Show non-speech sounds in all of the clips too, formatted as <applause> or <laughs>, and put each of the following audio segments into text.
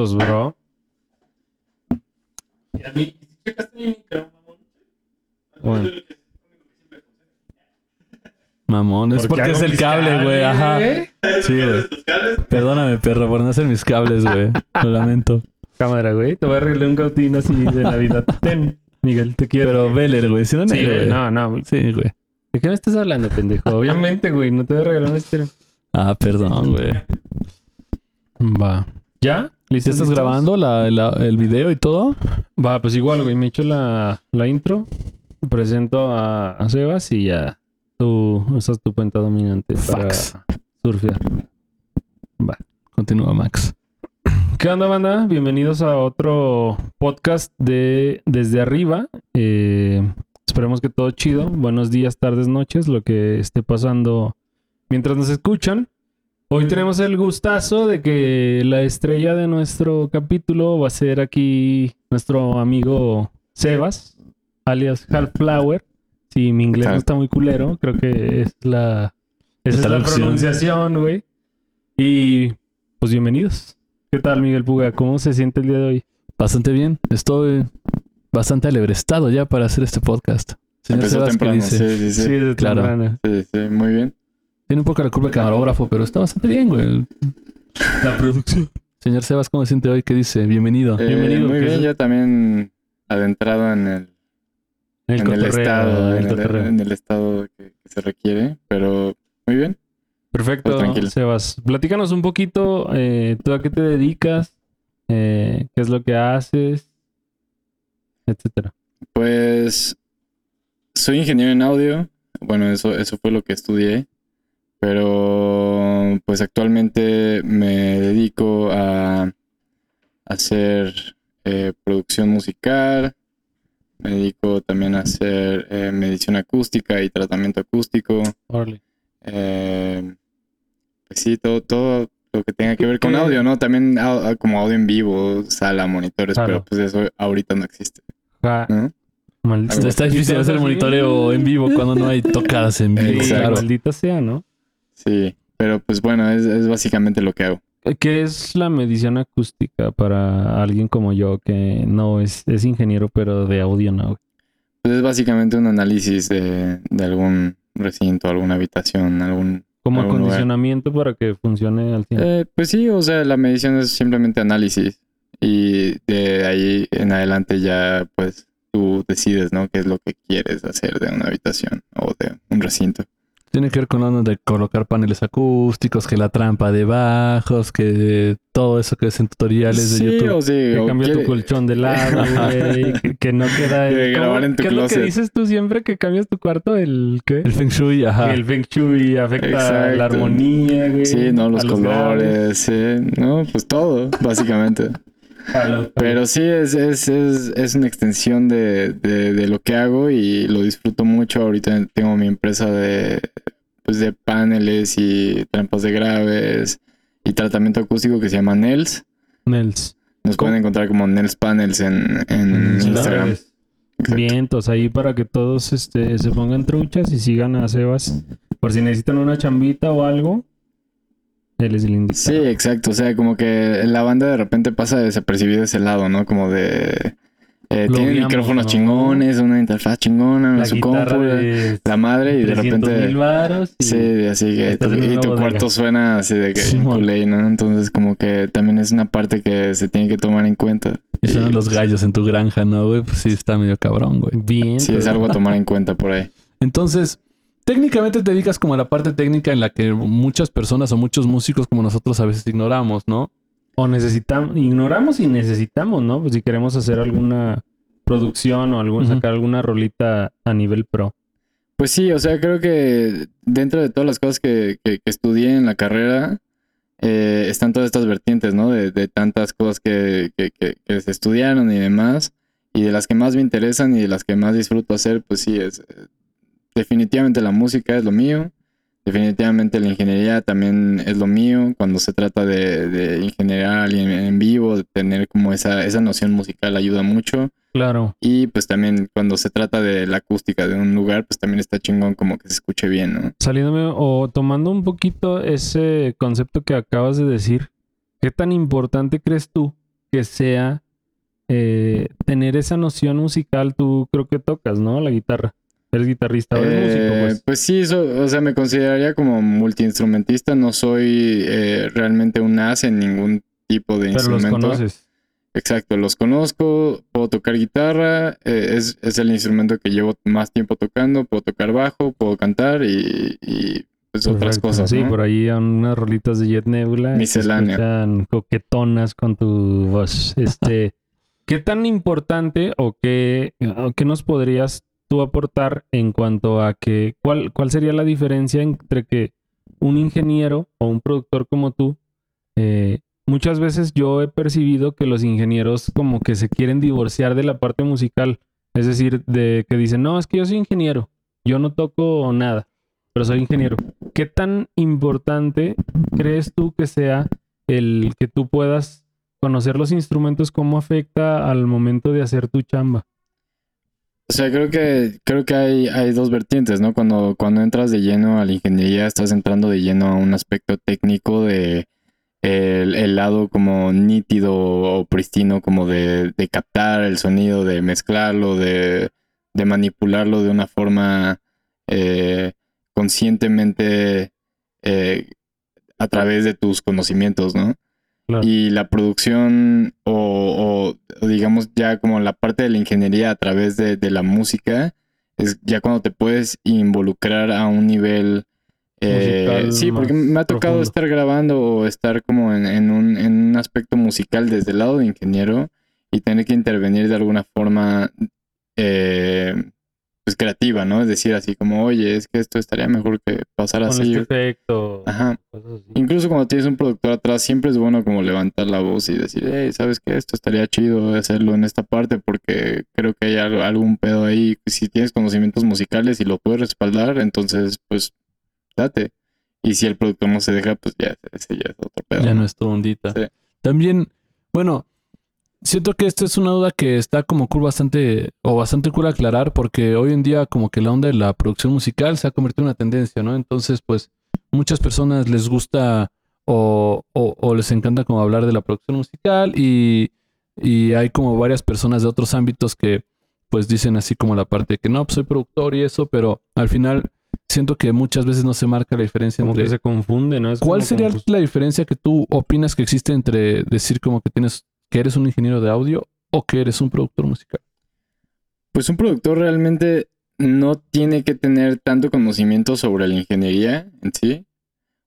¿Listos, bro? Y a mí, ¿checaste mi micro, mamón? Bueno. <laughs> Mamón, es porque, es el cable, güey. Ajá. Sí, güey. Perdóname, perro, por no hacer mis cables, güey. Lo lamento. Cámara, güey. Te voy a arreglar un cautín así de Navidad. <laughs> Ten, Miguel, te quiero. Pero Veller, güey. Si no, sí, güey. No, no. Sí, güey. ¿De qué me estás hablando, pendejo? <laughs> Obviamente, güey. No te voy a regalar un estéreo. Ah, perdón, güey. Va. ¿Ya? ¿Ya ¿Listos? estás grabando la, la- el video y todo? Va, pues igual, güey. Me echo la, la intro. Presento a, a Sebas y ya. Tú usas tu cuenta dominante para Fax. surfear. Continúa, Max. ¿Qué onda, banda? Bienvenidos a otro podcast de Desde Arriba. Eh, esperemos que todo chido. Buenos días, tardes, noches, lo que esté pasando mientras nos escuchan. Hoy tenemos el gustazo de que la estrella de nuestro capítulo va a ser aquí nuestro amigo Sebas, alias Half-Flower. Si mi inglés no está muy culero, creo que es la, esa es la pronunciación, güey. Y pues bienvenidos. ¿Qué tal, Miguel Puga? ¿Cómo se siente el día de hoy? Bastante bien. Estoy bastante alebrestado ya para hacer este podcast. Señor Empezó Sebas, ¿qué temprano, dice? sí, sí, sí. de claro. temprano. Sí, sí, muy bien. Tiene un poco la curva de camarógrafo, pero está bastante bien, güey. La producción. Señor Sebas, ¿cómo se siente hoy? ¿Qué dice? Bienvenido. Eh, Bienvenido, muy bien, es- ya también adentrado en el, El en el estado, el en el, cotorreo. en el estado que, que se requiere, pero muy bien. Perfecto, Pues tranquilo. Sebas. Platícanos un poquito, eh, ¿tú a qué te dedicas? Eh, ¿Qué es lo que haces? Etcétera. Pues soy ingeniero en audio. Bueno, eso, eso fue lo que estudié. Pero pues actualmente me dedico a hacer eh, producción musical. Me dedico también a hacer eh, medición acústica y tratamiento acústico. Eh, pues sí, todo, todo lo que tenga que ver con audio, ¿no? También como audio en vivo, sala, monitores, Claro. pero pues eso ahorita no existe. Maldita- Está, difícil hacer monitoreo en vivo cuando no hay tocadas en vivo. Exacto. Maldita sea, ¿no? Sí, pero pues bueno, es, es básicamente lo que hago. ¿Qué es la medición acústica para alguien como yo que no es, es ingeniero, pero de audio no? Pues es básicamente un análisis de, de algún recinto, alguna habitación, algún... Como Algún lugar. acondicionamiento para que funcione al 100. Eh, pues sí, o sea, la medición es simplemente análisis y de ahí en adelante ya pues tú decides, ¿no? ¿Qué es lo que quieres hacer de una habitación o de un recinto? Tiene que ver con la onda de colocar paneles acústicos, que la trampa de bajos, que todo eso que es en tutoriales de Sí, YouTube. o sí, Que cambia tu colchón de lado, <laughs> güey. que, que no queda De el... grabar ¿cómo- en tu ¿Qué es lo que dices tú siempre que cambias tu cuarto? ¿El qué? El Feng Shui, ajá. Que el Feng Shui afecta Exacto. la armonía, güey. Sí, no, los a colores, sí, no, pues todo, básicamente. Pero sí, es, es, es, es una extensión de, de, de lo que hago y lo disfruto mucho. Ahorita tengo mi empresa de, pues de paneles y trampas de graves y tratamiento acústico que se llama Nels. Nels. Nos ¿Cómo? pueden encontrar como Nels Panels en, en Instagram. Vientos ahí para que todos este, se pongan truchas y sigan a Sebas. Por si necesitan una chambita o algo, él es el indicado. Sí, exacto. O sea, como que la banda de repente pasa desapercibida ese lado, ¿no? Como de... Eh, tienen micrófonos ¿no? chingones, una interfaz chingona, La su compu, la madre y de 300 repente... y- Sí, así que tu- y tu cuarto suena así de que Simón. culé, ¿no? Entonces como que también es una parte que se tiene que tomar en cuenta. Y suenan Y, los pues, gallos en tu granja, ¿no, güey? Pues sí, está medio cabrón, güey. Bien. Sí, es algo a tomar en cuenta por ahí. Entonces, técnicamente te dedicas como a la parte técnica en la que muchas personas o muchos músicos como nosotros a veces ignoramos, ¿no? O necesitamos, ignoramos y necesitamos, ¿no? Pues si queremos hacer alguna producción o algún, sacar alguna rolita a nivel pro. Pues sí, o sea, creo que dentro de todas las cosas que, que- que estudié en la carrera, eh, están todas estas vertientes, ¿no? De, de tantas cosas que, que- que- que se estudiaron y demás. Y de las que más me interesan y de las que más disfruto hacer, pues sí, es... definitivamente la música es lo mío. Definitivamente la ingeniería también es lo mío. Cuando se trata de, de ingeniería a alguien en vivo, de tener como esa, esa noción musical ayuda mucho. Claro. Y pues también cuando se trata de la acústica de un lugar, pues también está chingón como que se escuche bien, ¿no? Saliéndome o tomando un poquito ese concepto que acabas de decir, ¿qué tan importante crees tú que sea eh, tener esa noción musical? Tú creo que tocas, ¿no? La guitarra. Eres guitarrista, o eres músico, Eh, pues. pues sí, so- o sea, me consideraría como multiinstrumentista. No soy eh, realmente un as en ningún tipo de Pero los instrumento. conoces. Exacto, los conozco, puedo tocar guitarra, eh, es, es el instrumento que llevo más tiempo tocando, puedo tocar bajo, puedo cantar y, y, pues otras cosas, Sí, ¿no? por ahí unas rolitas de Jet Nebula. Misceláneo. coquetonas con tu voz. Este, <laughs> ¿qué tan importante o qué, o qué nos podrías tú aportar en cuanto a que cuál, cuál sería la diferencia entre que un ingeniero o un productor como tú eh, muchas veces yo he percibido que los ingenieros como que se quieren divorciar de la parte musical. Es decir, de que dicen, no, es que yo soy ingeniero, yo no toco nada, pero soy ingeniero. ¿Qué tan importante crees tú que sea el que tú puedas conocer los instrumentos, cómo afecta al momento de hacer tu chamba? O sea, creo que, creo que hay, hay dos vertientes, ¿no? Cuando, cuando entras de lleno a la ingeniería, estás entrando de lleno a un aspecto técnico de el, lado como nítido o pristino, como de, de captar el sonido, de mezclarlo, de, de manipularlo de una forma eh, conscientemente eh, a través de tus conocimientos, ¿no? Claro. Y la producción o, o, digamos ya como la parte de la ingeniería a través de, de la música es ya cuando te puedes involucrar a un nivel... eh, sí, porque me ha tocado profundo. estar grabando o estar como en, en un, en un aspecto musical desde el lado de ingeniero y tener que intervenir de alguna forma eh, pues creativa, ¿no? Es decir, así como, oye, es que esto estaría mejor que pasara Con así. este efecto. Ajá. así. Incluso cuando tienes un productor atrás, siempre es bueno como levantar la voz y decir, hey, ¿sabes qué? Esto estaría chido hacerlo en esta parte porque creo que hay algún pedo ahí. Si tienes conocimientos musicales y lo puedes respaldar, entonces, pues, date. Y si el productor no se deja, pues ya, ese ya es otro pedo. Ya ¿no? no es tu ondita. Sí. También, bueno, siento que esta es una duda que está como cool bastante, o bastante cool aclarar, porque hoy en día como que la onda de la producción musical se ha convertido en una tendencia, ¿no? Entonces, pues, muchas personas les gusta o, o- o les encanta como hablar de la producción musical y, y hay como varias personas de otros ámbitos que pues dicen así como la parte de que no, pues soy productor y eso, pero al final siento que muchas veces no se marca la diferencia Como entre... que se confunde, ¿no? Es ¿Cuál sería la diferencia que tú opinas que existe entre decir como que tienes que eres un ingeniero de audio o que eres un productor musical? Pues un productor realmente no tiene que tener tanto conocimiento sobre la ingeniería en sí.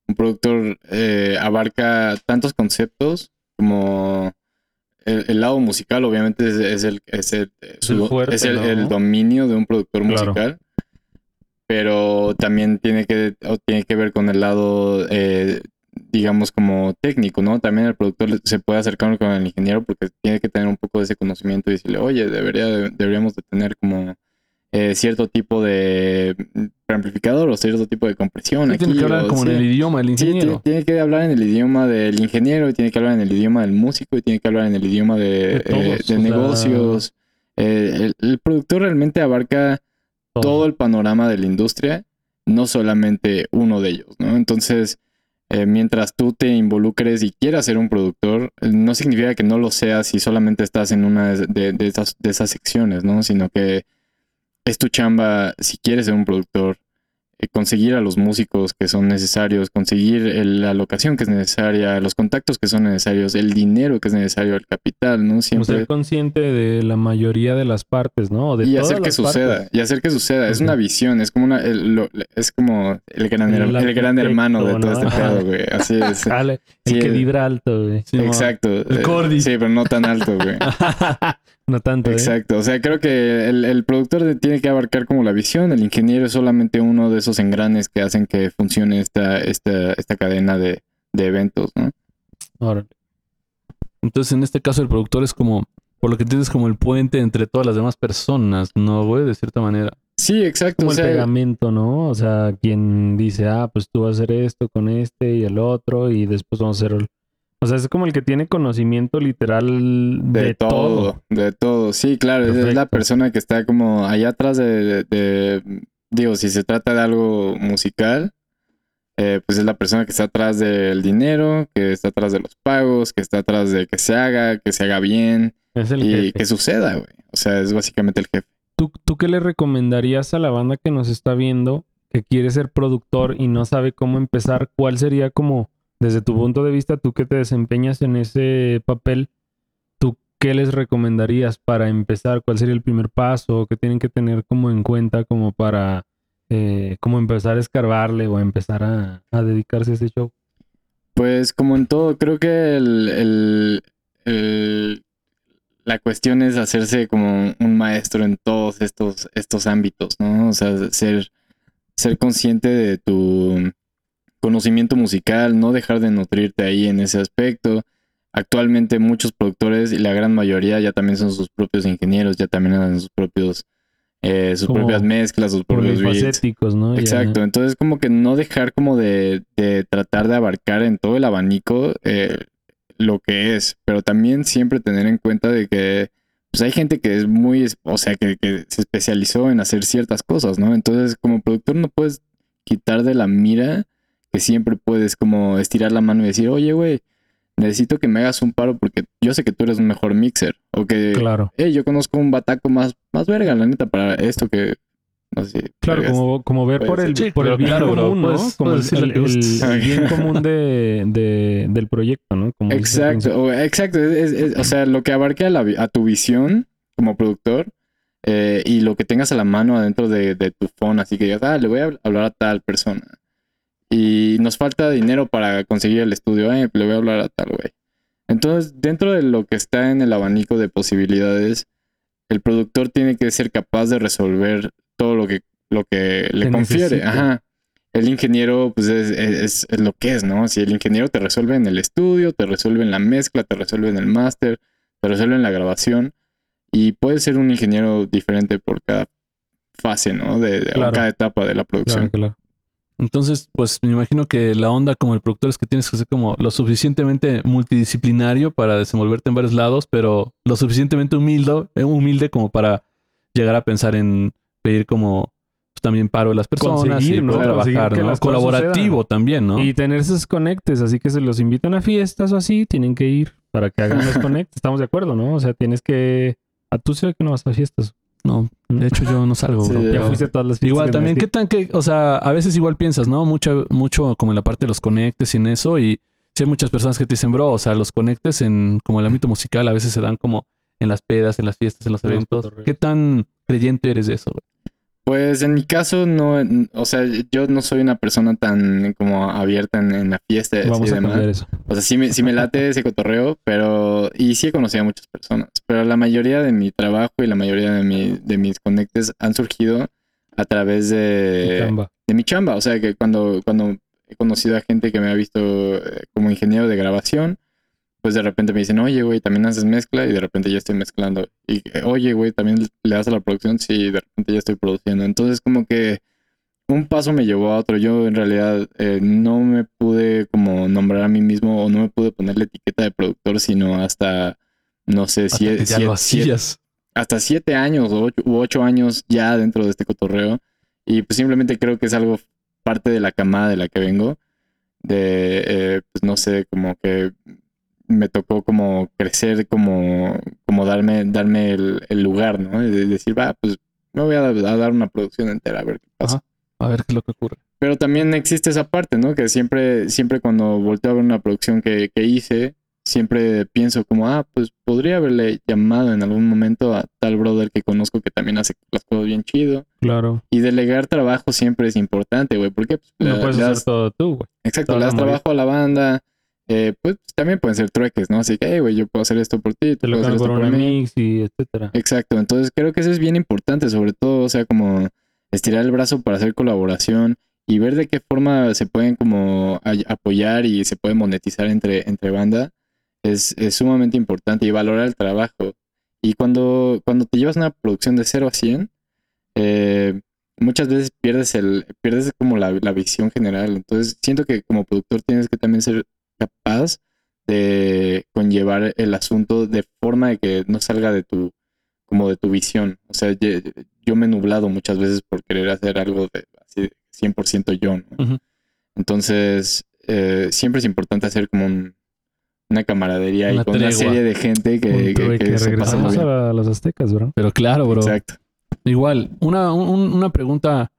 Un productor eh, abarca tantos conceptos como el, el lado musical, obviamente es, es el, es el, su- fuerte, es el- ¿no? el dominio de un productor Claro. musical. Pero también tiene que, o tiene que ver con el lado, eh, digamos, como técnico, ¿no? También el productor se puede acercar con el ingeniero porque tiene que tener un poco de ese conocimiento y decirle, oye, debería, de- deberíamos de tener como eh, cierto tipo de amplificador o cierto tipo de compresión. Sí, tiene que hablar o- como sí. en el idioma del ingeniero. tiene, tiene que hablar en el idioma del ingeniero, y tiene que hablar en el idioma del músico, y tiene que hablar en el idioma de, De todos, eh, de negocios. Eh, el, el productor realmente abarca todo el panorama de la industria, no solamente uno de ellos, ¿no? Entonces, eh, mientras tú te involucres y quieras ser un productor, eh, no significa que no lo seas si solamente estás en una de, de- esas, de esas secciones, ¿no? Sino que es tu chamba, si quieres ser un productor, conseguir a los músicos que son necesarios, conseguir el- la locación que es necesaria, los contactos que son necesarios, el dinero que es necesario, el capital, ¿no? Como Siempre... ser consciente de la mayoría de las partes, ¿no? De y todas hacer que las suceda, partes. y hacer que suceda. Es Ujú. una visión, es como una, el, lo- es como el gran, El el gran hermano de todo este pedo, güey. <laughs> Así es. El Sí, que vibra alto, güey. Sí, Exacto. El Eh, Cordy. Sí, pero no tan alto, güey. <laughs> no tanto, ¿eh? Exacto. O sea, creo que el, el productor tiene que abarcar como la visión, el ingeniero es solamente uno de esos engranes que hacen que funcione esta, esta, esta cadena de, de eventos, ¿no? Entonces, en este caso, el productor es como, por lo que entiendes, como el puente entre todas las demás personas, ¿no, güey? De cierta manera. Sí, exacto. Como o el pegamento, ¿no? O sea, quien dice, ah, pues tú vas a hacer esto con este y el otro y después vamos a hacer el, O sea, es como el que tiene conocimiento literal de, De, todo. todo, de todo. Sí, claro, es- es la persona que está como allá atrás de, de- de- digo, si se trata de algo musical, eh, pues es la persona que está atrás del dinero, que está atrás de los pagos, que está atrás de que se haga, que se haga bien Es el y jefe. que suceda, güey. O sea, es básicamente el jefe. ¿Tú, ¿Tú qué le recomendarías a la banda que nos está viendo, que quiere ser productor y no sabe cómo empezar? ¿Cuál sería como, desde tu punto de vista, tú que te desempeñas en ese papel, tú qué les recomendarías para empezar? ¿Cuál sería el primer paso? ¿Qué tienen que tener como en cuenta como para eh, como empezar a escarbarle o empezar a, dedicarse a ese show? Pues como en todo, creo que la cuestión es hacerse como un maestro en todos estos, estos ámbitos, ¿no? O sea, ser, ser consciente de tu conocimiento musical, no dejar de nutrirte ahí en ese aspecto. Actualmente muchos productores y la gran mayoría ya también son sus propios ingenieros, ya también hacen sus propios, eh, sus Como propias mezclas, sus propios beats. ¿no? Ya- Exacto, entonces como que no dejar como de, de tratar de abarcar en todo el abanico eh, lo que es, pero también siempre tener en cuenta de que pues hay gente que es muy, o sea, que, que se especializó en hacer ciertas cosas, ¿no? Entonces como productor no puedes quitar de la mira que siempre puedes como estirar la mano y decir, oye, güey, necesito que me hagas un paro porque yo sé que tú eres un mejor mixer, o que, Claro. hey, yo conozco un bataco más, más verga, la neta, para esto que, no sé. Claro, vergas". como, como ver por el. Sí, por el bien claro, bro, común, ¿no? puedes- como el, puedes el- el bien <laughs> común de, de- del proyecto, ¿no? Como Exacto, o- exacto. es- es- es- o sea, lo que abarque a, la a tu visión como productor eh, y lo que tengas a la mano adentro de, de tu phone, así que digas, ah, le voy a hablar a tal persona. Y nos falta dinero para conseguir el estudio, eh, le voy a hablar a tal güey. Entonces, dentro de lo que está en el abanico de posibilidades, el productor tiene que ser capaz de resolver todo lo que, lo que le Que confiere. Ajá. El ingeniero, pues es, es- es lo que es, ¿no? Si el ingeniero te resuelve en el estudio, te resuelve en la mezcla, te resuelve en el máster, te resuelve en la grabación. Y puede ser un ingeniero diferente por cada fase, ¿no? De, de- Claro. cada etapa de la producción. Claro, claro. Entonces, pues me imagino que la onda como el productor es que tienes que ser como lo suficientemente multidisciplinario para desenvolverte en varios lados, pero lo suficientemente humilde, eh, humilde como para llegar a pensar en pedir como pues, también paro de las personas Conseguir, y trabajar, Colaborativo sucedan. también, ¿no? Y tener esos conectes, así que se los invitan a fiestas o así, tienen que ir para que hagan los <laughs> conectes. Estamos de acuerdo, ¿no? O sea, tienes que. A tú sé que no vas a fiestas. No, de hecho yo no salgo, <laughs> Sí, bro. ya fuiste todas las fiestas. Igual también, ¿qué tan que, o sea, a veces igual piensas, ¿no? Mucho, mucho como en la parte de los conectes y en eso, y sí hay muchas personas que te dicen, bro, o sea, los conectes en como el ámbito musical a veces se dan como en las pedas, en las fiestas, en los En los eventos. ¿Qué tan creyente eres de eso, güey? Pues en mi caso, no, o sea, yo no soy una persona tan como abierta en, en la fiesta y Vamos a demás. eso. O sea, sí me, sí me late ese cotorreo, pero... Y sí he conocido a muchas personas. Pero la mayoría de mi trabajo y la mayoría de, mi, de mis conectes han surgido a través de, Chamba. de mi chamba. O sea, que cuando, cuando he conocido a gente que me ha visto eh, como ingeniero de grabación, pues de repente me dicen, oye, güey, también haces mezcla y de repente ya estoy mezclando. Y, eh, oye, güey, también le das a la producción, sí, de repente ya estoy produciendo. Entonces, como que un paso me llevó a otro. Yo en realidad eh, no me pude como nombrar a mí mismo o no me pude poner la etiqueta de productor, sino hasta, no sé, Hasta siete, hasta siete años o ocho, u ocho años ya dentro de este cotorreo. Y pues simplemente creo que es algo parte de la camada de la que vengo. De, eh, pues no sé, como que me tocó como crecer, como, como darme, darme el, el lugar, ¿no? De decir, va, pues me voy a, a dar una producción entera a ver qué pasa. Ajá. A ver qué es lo que ocurre. Pero también existe esa parte, ¿no? Que siempre, siempre cuando volteo a ver una producción que, que hice, siempre pienso como, ah, pues podría haberle llamado en algún momento a tal brother que conozco que también hace las cosas bien chido. Claro. Y delegar trabajo siempre es importante, güey, porque pues, No le- puedes le hacer das- todo tú, güey. exacto, le das trabajo a la banda. eh, pues también pueden ser trueques, ¿no? Así que, hey, güey, yo puedo hacer esto por ti, tú Te lo puedes hacer cambio esto por mí. mix y etcétera. Exacto, entonces creo que eso es bien importante, sobre todo, o sea, como estirar el brazo para hacer colaboración y ver de qué forma se pueden como apoyar y se puede monetizar entre, entre banda, es, es sumamente importante y valorar el trabajo. Y cuando, cuando te llevas una producción de 0 a 100, eh, muchas veces pierdes, el, pierdes como la, la visión general. Entonces siento que como productor tienes que también ser capaz de conllevar el asunto de forma de que no salga de tu, como de tu visión. O sea, ye- yo me he nublado muchas veces por querer hacer algo de así 100% yo, ¿no? Entonces, eh, siempre es importante hacer como un- una camaradería Una y con una serie de gente que, que, trueque, que se pasa muy regresamos bien. a, los aztecas, bro. Pero claro, bro. Exacto. Igual, una, un- una pregunta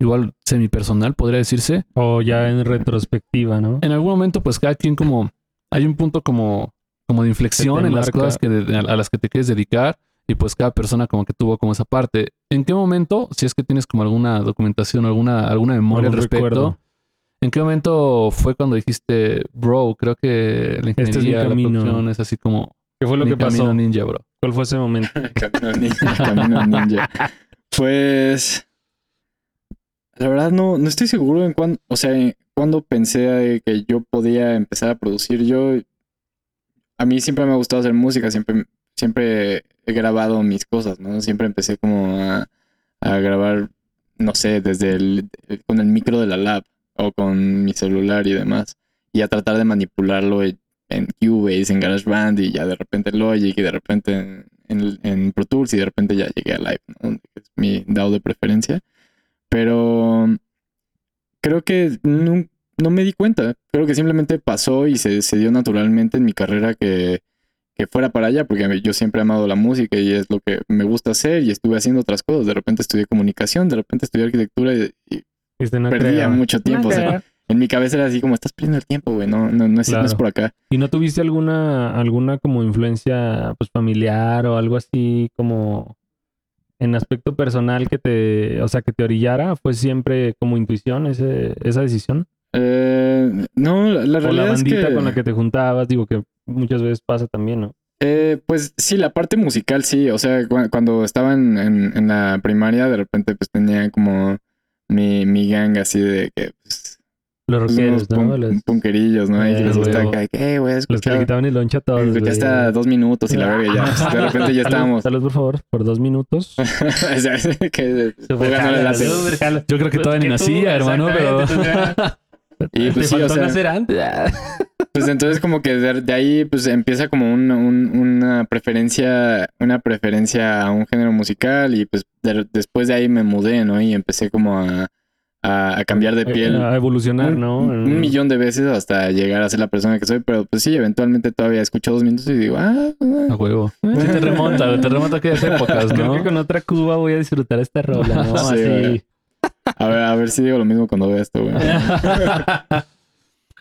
igual semipersonal, podría decirse. O ya en retrospectiva, ¿no? En algún momento, pues cada quien como... Hay un punto como, como de inflexión en las cosas que de- a las que te quieres dedicar y pues cada persona como que tuvo como esa parte. ¿En qué momento, si es que tienes como alguna documentación, alguna, alguna memoria al respecto, recuerdo. ¿En qué momento fue cuando dijiste, bro, creo que la Este es mi ingeniería, la camino"? producción es así como ¿Qué fue lo mi que pasó? camino ninja, bro? ¿Cuál fue ese momento? <laughs> Camino ninja. <laughs> Camino ninja. Pues. La verdad, no, no estoy seguro en cuándo. O sea, en cuándo pensé eh, que yo podía empezar a producir. Yo. A mí siempre me ha gustado hacer música. Siempre, siempre he grabado mis cosas, ¿no? Siempre empecé como a, a grabar, no sé, desde el. con el micro de la lab o con mi celular y demás. Y a tratar de manipularlo en, Cubase, en GarageBand y ya de repente en Logic y de repente en, en, en Pro Tools y de repente ya llegué a Live, ¿no? Es mi DAW de preferencia. Pero creo que no, no me di cuenta. Creo que simplemente pasó y se, se dio naturalmente en mi carrera que, que fuera para allá, porque yo siempre he amado la música y es lo que me gusta hacer y estuve haciendo otras cosas. De repente estudié comunicación, de repente estudié arquitectura y, y Este, no perdía creo. mucho tiempo. No o sea, en mi cabeza era así como, estás perdiendo el tiempo, güey, no, no, no, es, no es Claro. por acá. ¿Y no tuviste alguna, alguna como influencia pues familiar o algo así como en aspecto personal que te, o sea, que te orillara? ¿Fue siempre como intuición ese, esa decisión? Eh, no, la, la O la realidad es bandita que... con la que te juntabas, digo que muchas veces pasa también, ¿no? Eh, pues sí, la parte musical sí, o sea, cu- cuando estaba en, en- en la primaria, de repente pues tenía como mi, mi gang así de que, pues, Los pues, rockeros, ¿no? Los, punkerillos, ¿no? Y que Eh, les gusta acá, eh, güey, los que le quitaban el lonche a todos. escuché güey. hasta dos minutos y la verga, ya, pues, de repente ya <laughs> estábamos. Salud, por favor, por dos minutos. <laughs> O sea, <laughs> que le jala, jala. Yo creo que Pues todavía ni tú, nacía, hermano, pero... Y Te pues sí, o faltó sea, nacer antes. Pues entonces como que de, de ahí pues empieza como un- un- una preferencia, una preferencia a un género musical y pues de- después de ahí me mudé, ¿no? Y empecé como a, a- a cambiar de piel A evolucionar, un, ¿no? un- millón de veces hasta llegar a ser la persona que soy, pero pues sí, eventualmente todavía escucho dos minutos y digo, ah, A huevo. Sí te remonta, te remonta a aquellas épocas, <laughs> Creo ¿no? que con otra Cuba voy a disfrutar esta rola, ¿no? <laughs> Sí, Así. a ver, a ver si digo lo mismo cuando vea esto, güey. <laughs>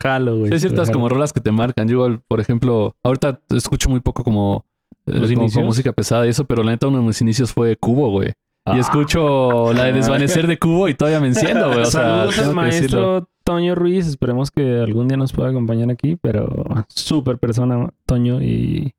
Jalo, güey. Sí, hay ciertas como rolas que te marcan. Yo igual, por ejemplo, ahorita escucho muy poco como, eh, música pesada y eso, pero la neta uno de mis inicios fue Cubo, güey. Y Ah. escucho la de desvanecer de Cubo y todavía me enciendo, güey. O sea, Saludos al maestro Toño Ruiz. Esperemos que algún día nos pueda acompañar aquí, pero súper persona, Toño, y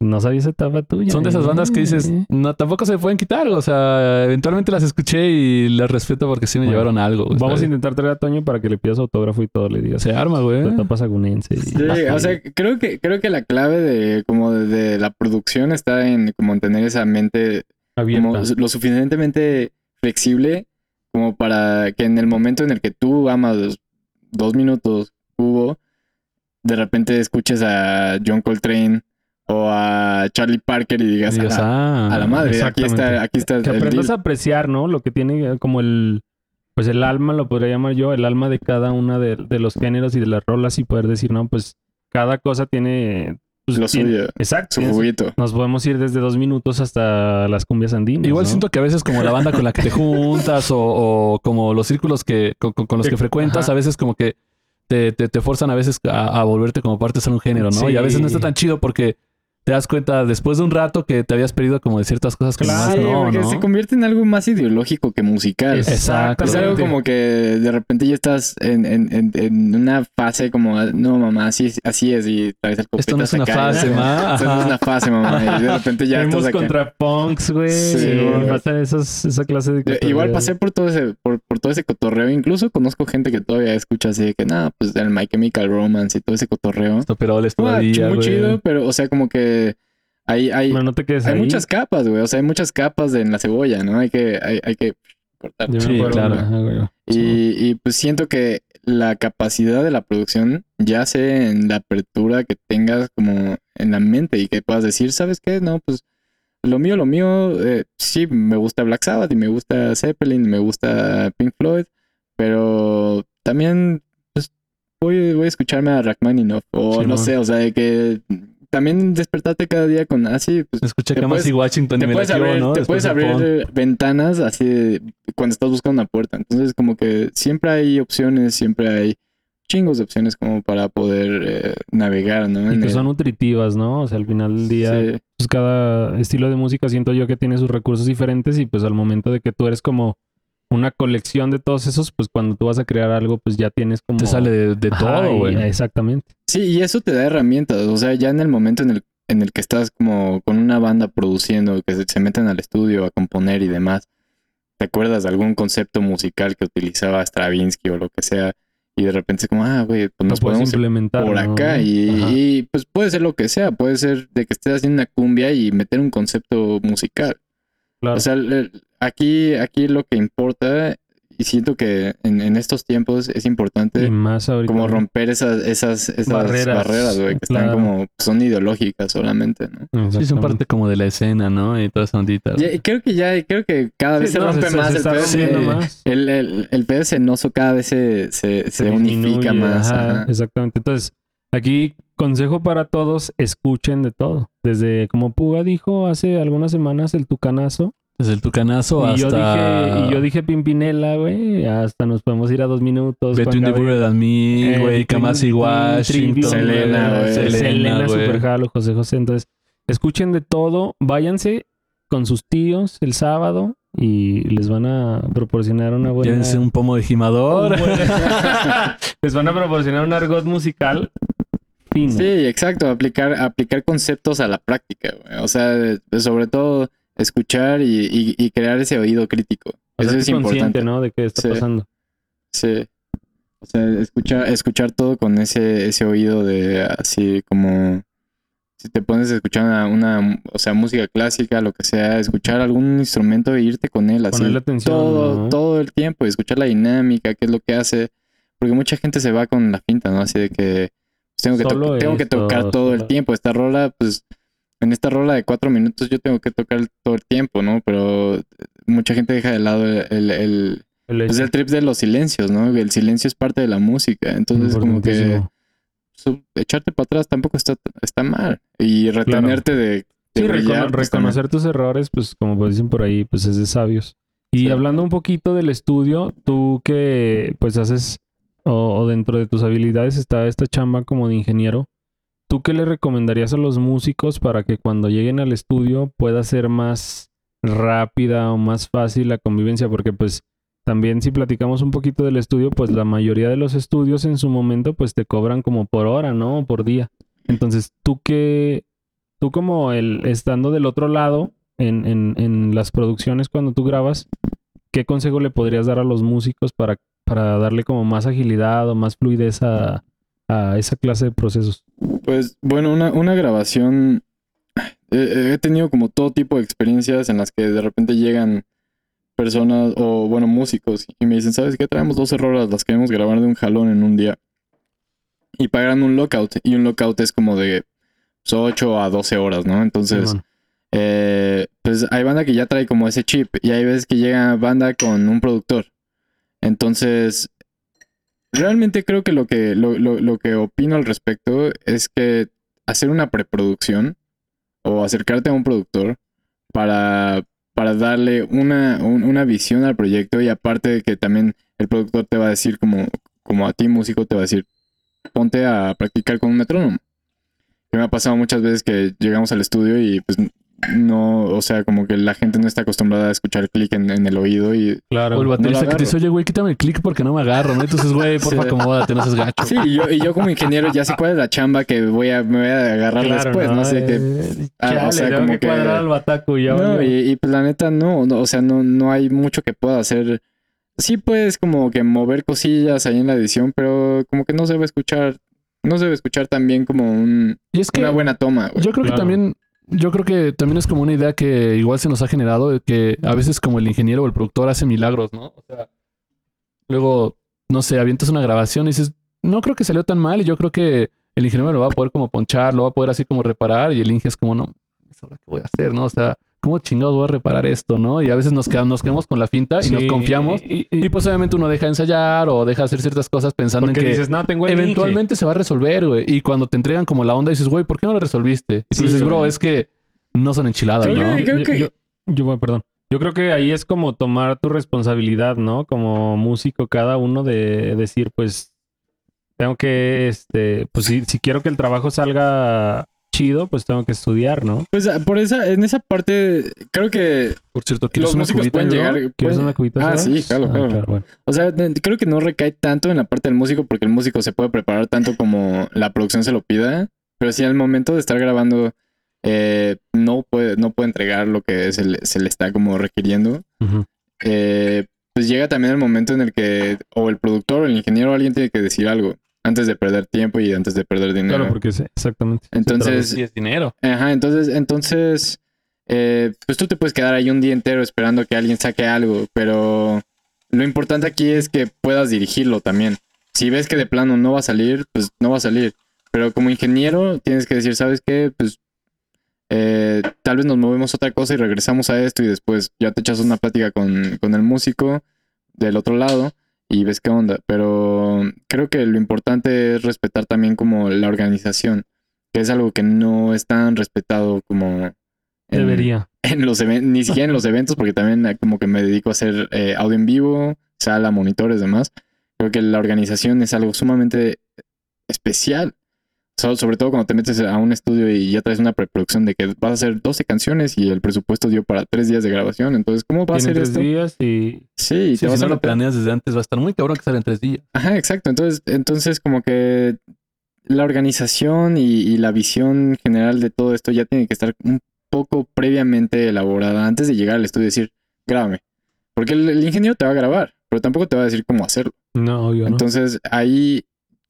no sabía esa etapa tuya. Son de esas ¿eh? bandas que dices, no, tampoco se pueden quitar. O sea, eventualmente las escuché y las respeto porque sí me Bueno, llevaron a algo. Vamos a intentar traer a Toño para que le pidas autógrafo y todo, le digas. Se arma, güey. Etapa sagunense. y- Sí, o sea, creo que, creo que la clave de como de, de la producción está en como en tener esa mente como lo suficientemente flexible como para que en el momento en el que tú amas dos minutos cubo, de repente escuches a John Coltrane o a Charlie Parker y digas, Y digas, a, ah, a la madre, aquí está, aquí está que el aprendas deal". a apreciar, ¿no? Lo que tiene eh, como el, pues el alma, lo podría llamar yo, el alma de cada una de, de los géneros y de las rolas y poder decir, no, pues cada cosa tiene... Pues, lo tiene- suyo, Exacto. su juguito. Nos podemos ir desde dos minutos hasta las cumbias andinas. Igual ¿no? siento que a veces como la banda con la que te juntas o, o como los círculos que con, con- con los que frecuentas, Ajá. a veces como que te, te, te forzan a veces a, a volverte como parte de ser un género, ¿no? Sí. Y a veces no está tan chido porque te das cuenta después de un rato que te habías perdido como de ciertas cosas que Claro, Sí, no, porque ¿no? se convierte en algo más ideológico que musical. Exacto. Es algo como que de repente ya estás en, en, en, en una fase como, no mamá, así, así es y traes el Esto no es una acá, fase, ¿no? ma. Esto no es una fase, mamá. Y de repente ya Tenemos estás acá. contra punks, güey. Sí, y güey. pasa esos- esa clase de... Yo Igual cotorreo. pasé por todo ese, por, por todo ese cotorreo. Incluso conozco gente que todavía escucha así de que nada, pues el My Chemical Romance y todo ese cotorreo. Toperoles Ah, todavía, muy güey. chido, pero o sea, como que hay, hay, no te hay ahí. muchas capas, güey. O sea, hay muchas capas en la cebolla, ¿no? Hay que, hay, hay que cortar. Sí, claro. ajá. Y, y pues siento que la capacidad de la producción yace en la apertura que tengas como en la mente y que puedas decir, ¿sabes qué? No, pues lo mío, lo mío, eh, sí, me gusta Black Sabbath y me gusta Zeppelin, me gusta Pink Floyd, pero también pues, voy, voy a escucharme a Rachmaninoff o Sí, no sé, o sea, de que también despertarte cada día con así, pues Escuché puedes- Washington y te me puedes abrir, ¿no? te Después puedes de abrir ventanas así de- cuando estás buscando una puerta. Entonces, como que siempre hay opciones, siempre hay chingos de opciones como para poder eh, navegar, ¿no? Y En que el- son nutritivas, ¿no? O sea, al final del día, Sí. pues cada estilo de música siento yo que tiene sus recursos diferentes y pues al momento de que tú eres como una colección de todos esos, pues cuando tú vas a crear algo, pues ya tienes como... Te sale de, de Ajá, todo, y- güey. Exactamente. Sí, y eso te da herramientas. O sea, ya en el momento en el, en el que estás como con una banda produciendo, que se, se meten al estudio a componer y demás, ¿te acuerdas de algún concepto musical que utilizaba Stravinsky o lo que sea? Y de repente es como, ah, güey, pues nos puedes podemos implementar. por ¿no? acá y, Ajá. y, pues puede ser lo que sea, puede ser de que estés haciendo una cumbia y meter un concepto musical. Claro. O sea, el- aquí, aquí lo que importa, y siento que en, en estos tiempos es importante y más ahorita. como romper esas, esas, esas Barreras, güey, que están como, son ideológicas solamente, ¿no? Sí, son parte como de la escena, ¿no? Y toda esa ondita. Ya- creo que ya, creo que cada vez Sí, se no, rompe se- más se el está pedo. rompiendo eh, más. El, el, el pedo cenoso cada vez se, se, se, se unifica más. ajá, ajá. Exactamente. Entonces, aquí consejo para todos, escuchen de todo. Desde como Puga dijo hace algunas semanas el tucanazo. Desde el tucanazo Y yo hasta... dije, y yo dije Pimpinela, güey. Hasta nos podemos ir a dos minutos. Between the. Bullet and Me, Eh, güey. Kamasi Washington. Selena, güey. Selena, Selena, güey. Super Jalo, José José. Entonces, escuchen de todo. Váyanse con sus tíos el sábado y les van a proporcionar una buena... Llévense un pomo de gimador. <laughs> les van a proporcionar un argot musical fino. Sí, exacto, aplicar, aplicar conceptos a la práctica, güey. O sea, sobre todo escuchar y, y- y crear ese oído crítico. O Eso sea, es importante. ¿no? De qué está Sí. pasando. Sí. O sea, escuchar, escuchar todo con ese, ese oído de así como si te pones a escuchar una, una, o sea, música clásica, lo que sea, escuchar algún instrumento e irte con él así. Atención, todo, ¿no? todo el tiempo, y escuchar la dinámica, qué es lo que hace. Porque mucha gente se va con la finta, ¿no? Así de que pues, tengo que, to- tengo que tocar todo el solo- tiempo. Esta rola, pues, en esta rola de cuatro minutos yo tengo que tocar todo el tiempo, ¿no? Pero mucha gente deja de lado el, el, el, El pues el trip de los silencios, ¿no? El silencio es parte de la música. Entonces, como que echarte para atrás tampoco está, está mal. Y retenerte de, de Sí, brillar, recono- pues, también. reconocer tus errores, pues como pues dicen por ahí, pues es de sabios. Y Sí. hablando un poquito del estudio, tú que pues haces o, o dentro de tus habilidades está esta chamba como de ingeniero, ¿tú qué le recomendarías a los músicos para que cuando lleguen al estudio pueda ser más rápida o más fácil la convivencia? Porque pues también si platicamos un poquito del estudio, pues la mayoría de los estudios en su momento pues te cobran como por hora, ¿no? Por día. Entonces, ¿tú qué, tú como el estando del otro lado en, en, en las producciones cuando tú grabas, ¿qué consejo le podrías dar a los músicos para, para darle como más agilidad o más fluidez a, a esa clase de procesos? Pues bueno, una, una grabación. eh, he tenido como todo tipo de experiencias en las que de repente llegan personas o, bueno, músicos y me dicen, ¿sabes qué? Traemos 12 rolas, las queremos grabar de un jalón en un día. Y pagan un lockout. Y un lockout es como de 8 a 12 horas, ¿no? Entonces, eh, pues hay banda que ya trae como ese chip y hay veces que llega banda con un productor. Entonces, realmente creo que lo que, lo, lo- lo que opino al respecto es que hacer una preproducción o acercarte a un productor para, para darle una, un- una visión al proyecto y aparte de que también el productor te va a decir como, como a ti músico te va a decir, ponte a practicar con un metrónomo. Que me ha pasado muchas veces que llegamos al estudio y pues no, o sea, como que la gente no está acostumbrada a escuchar clic en, en el oído y Claro. O el baterista No que te dice, oye, güey, quítame el click porque no me agarro, ¿no? Entonces, güey, <laughs> porfa, Sí. acomódate, no seas gacho. Sí, y yo, y yo como ingeniero ya sé cuál es la chamba que voy a, me voy a agarrar Claro, después, ¿no? Sé que, Eh, ah, o chale, sea, como que que- al bataco y ya no, y, y pues la neta no, no, o sea, no, no hay mucho que pueda hacer. Sí puedes como que mover cosillas ahí en la edición, pero como que no se va a escuchar, no se va a escuchar tan bien como un, Y es que una buena toma, güey. yo creo que también, yo creo que también es como una idea que igual se nos ha generado de que a veces como el ingeniero o el productor hace milagros, ¿no? O sea, luego no sé, avientas una grabación y dices, no creo que salió tan mal y yo creo que el ingeniero lo va a poder como ponchar, lo va a poder así como reparar y el Inge es como, no, ¿qué voy a hacer? ¿No? O sea, ¿cómo chingados voy a reparar esto? ¿No? Y a veces nos quedamos, nos quedamos con la finta y nos Sí, confiamos. Y, Y pues obviamente uno deja de ensayar o deja de hacer ciertas cosas pensando en que dices, no, tengo eventualmente se va a resolver, güey. Y cuando te entregan como la onda dices, güey, ¿por qué no lo resolviste? Y tú Sí, dices, bro, es que no son enchiladas, Creo ¿no? Yo- yo, yo, bueno, perdón. Yo creo que ahí es como tomar tu responsabilidad, ¿no? Como músico, cada uno de decir, pues, tengo que, este, pues si, si quiero que el trabajo salga chido, pues tengo que estudiar, ¿no? Pues ah, por esa, en esa parte, creo que, Por cierto, ¿quieres Los una músicos cubita, pueden llegar- ¿Quieres Pues- una cubita? Ah, sí, claro, claro. bueno. o sea, creo que no recae tanto en la parte del músico porque el músico se puede preparar tanto como la producción se lo pida, pero si al momento de estar grabando eh, no puede, no puede entregar lo que se le, se le está como requiriendo, eh, pues llega también el momento en el que o el productor o el ingeniero o alguien tiene que decir algo antes de perder tiempo y antes de perder dinero. Claro, porque sí, exactamente. Entonces, Sí, es dinero. Ajá, entonces, entonces, eh, pues tú te puedes quedar ahí un día entero esperando que alguien saque algo, pero lo importante aquí es que puedas dirigirlo también. Si ves que de plano no va a salir, pues no va a salir. Pero como ingeniero tienes que decir, ¿sabes qué? Pues eh, tal vez nos movemos a otra cosa y regresamos a esto y después ya te echas una plática con, con el músico del otro lado y ves qué onda. Pero creo que lo importante es respetar también como la organización, que es algo que no es tan respetado como en, Debería. <laughs> en los ni siquiera en los eventos, porque también eh, como que me dedico a hacer eh, audio en vivo, sala, monitores, demás. Creo que la organización es algo sumamente especial. So- sobre todo cuando te metes a un estudio y ya traes una preproducción de que vas a hacer 12 canciones y el presupuesto dio para 3 días de grabación. Entonces, ¿cómo va a ser tres esto? días y Sí, Sí, te vas si a no lo planeas desde antes va a estar muy cabrón que salga en tres días. Ajá, exacto. Entonces, entonces como que la organización y, y la visión general de todo esto ya tiene que estar un poco previamente elaborada antes de llegar al estudio y decir, grábame. Porque el, el ingeniero te va a grabar, pero tampoco te va a decir cómo hacerlo. no, obvio, ¿no? Entonces ahí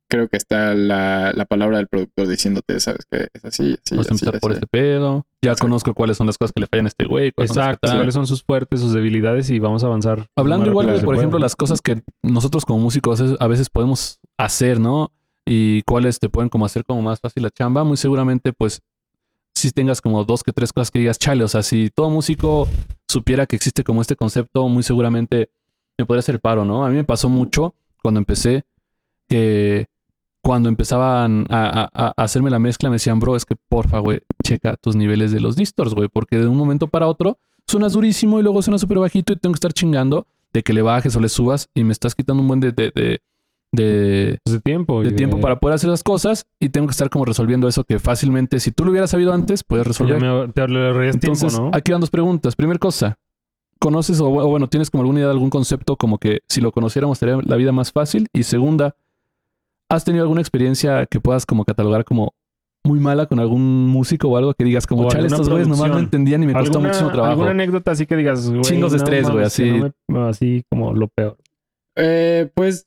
creo que está la, la palabra del productor diciéndote, sabes que es así, así, Vamos a así, empezar por así". este pedo. Ya conozco cuáles son las cosas que le fallan a este güey. cuáles son Exacto. tal. ¿Cuáles son sus fuertes, sus debilidades? Y vamos a avanzar. Hablando igual de, por ejemplo, las cosas que nosotros como músicos a veces podemos hacer, ¿no? Y cuáles te pueden como hacer como más fácil la chamba. Muy seguramente, pues, si tengas como dos que tres cosas que digas, chale, o sea, si todo músico supiera que existe como este concepto, muy seguramente me podría hacer paro, ¿no? A mí me pasó mucho cuando empecé que cuando empezaban a, a- a hacerme la mezcla me decían, bro, es que porfa, güey, checa tus niveles de los distors, güey, porque de un momento para otro suenas durísimo y luego suena súper bajito y tengo que estar chingando de que le bajes o le subas y me estás quitando un buen de, de, de, de- Pues de tiempo. de tiempo para poder hacer las cosas y tengo que estar como resolviendo eso que fácilmente, si tú lo hubieras sabido antes, puedes resolver. me, te Entonces, tiempo, ¿no? aquí van dos preguntas. Primera cosa, ¿conoces o, o bueno, tienes como alguna idea de algún concepto como que si lo conociéramos sería la vida más fácil? Y segunda, ¿has tenido alguna experiencia que puedas como catalogar como muy mala con algún músico o algo que digas como, O chale, estos güeyes nomás no entendían y me costó ¿Alguna, muchísimo trabajo? alguna anécdota así que digas, güey. Chingos de estrés, güey, así. no me- así como lo peor. Eh, pues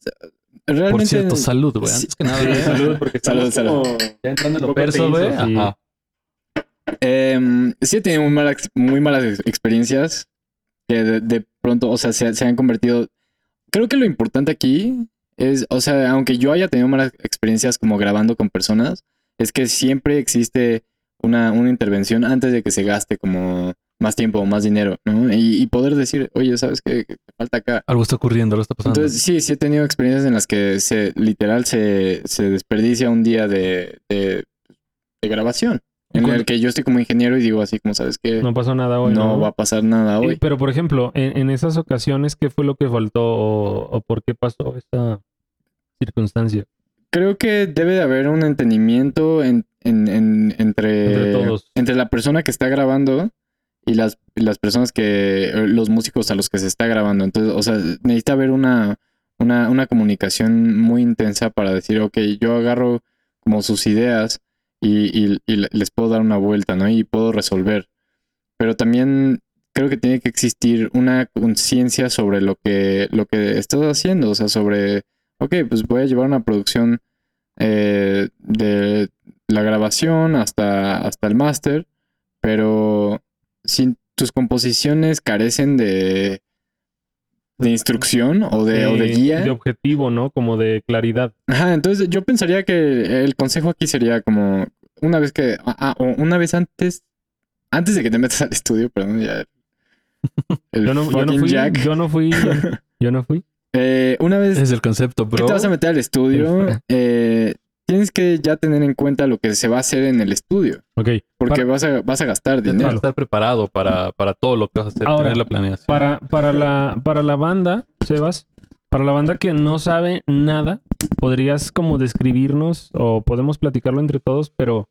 realmente... Por cierto, salud, güey. Sí. Antes que nada, Sí, salud, porque salud, salud. Ya entrando en lo perso, güey. Ajá. Em, sí he tenido muy malas, muy malas ex- experiencias que de, de pronto, o sea, se, se han convertido... Creo que lo importante aquí es, o sea, aunque yo haya tenido malas experiencias como grabando con personas, es que siempre existe una, una intervención antes de que se gaste como más tiempo o más dinero, ¿no? Y, y poder decir, oye, ¿sabes qué? Que falta acá. Algo está ocurriendo, algo está pasando. Entonces, sí, sí he tenido experiencias en las que se literal se, se desperdicia un día de, de, de grabación. En el que yo estoy como ingeniero y digo así como, ¿sabes qué? No pasó nada hoy. no va a pasar nada Eh, hoy. Pero, por ejemplo, en, en esas ocasiones, ¿qué fue lo que faltó o, o por qué pasó esta circunstancia? Creo que debe de haber un entendimiento en, en- en- entre, Entre todos. entre la persona que está grabando y las, las personas que, los músicos a los que se está grabando. Entonces, o sea, necesita haber una, una, una comunicación muy intensa para decir, ok, yo agarro como sus ideas y, y- y le- les puedo dar una vuelta, ¿no? Y puedo resolver. Pero también creo que tiene que existir una conciencia sobre lo que, lo que estás haciendo, o sea, sobre, ok, pues voy a llevar una producción eh, de la grabación hasta, hasta el máster, pero si tus composiciones carecen de, de instrucción o de, o de guía. De objetivo, ¿no? Como de claridad. Ajá, entonces yo pensaría que el consejo aquí sería como una vez que, ah, ah, o una vez antes, antes de que te metas al estudio, perdón, ya. El <laughs> Yo no, yo no fucking fui. Jack. Yo no fui. Yo no fui. <laughs> Eh, una vez Es el concepto, que bro. te vas a meter al estudio, eh, tienes que ya tener en cuenta lo que se va a hacer en el estudio, Ok. porque Para- vas, a, vas a gastar Tienes que dinero. estar preparado para, para todo lo que vas a hacer, Ahora, tener la planeación. Para, para, la, para la banda, Sebas, para la banda que no sabe nada, podrías como describirnos o podemos platicarlo entre todos, pero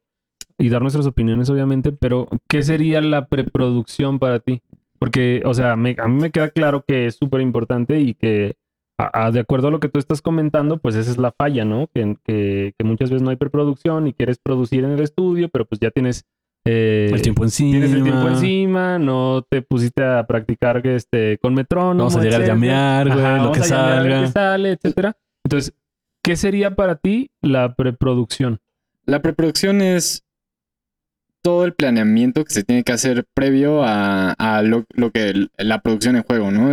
y dar nuestras opiniones, obviamente, pero ¿qué sería la preproducción para ti? Porque, o sea, me- a mí me queda claro que es súper importante y que a- a- de acuerdo a lo que tú estás comentando, pues esa es la falla, ¿no? Que, que, que muchas veces no hay preproducción y quieres producir en el estudio, pero pues ya tienes... eh, el tiempo encima. Tienes el tiempo encima, no te pusiste a practicar este, con metrónomo. Vamos a llegar a llamear, güey, Ajá, lo vamos que salga. lo que sale, etcétera. Entonces, ¿qué sería para ti la preproducción? La preproducción es todo el planeamiento que se tiene que hacer previo a, a lo, lo que la producción en juego, ¿no?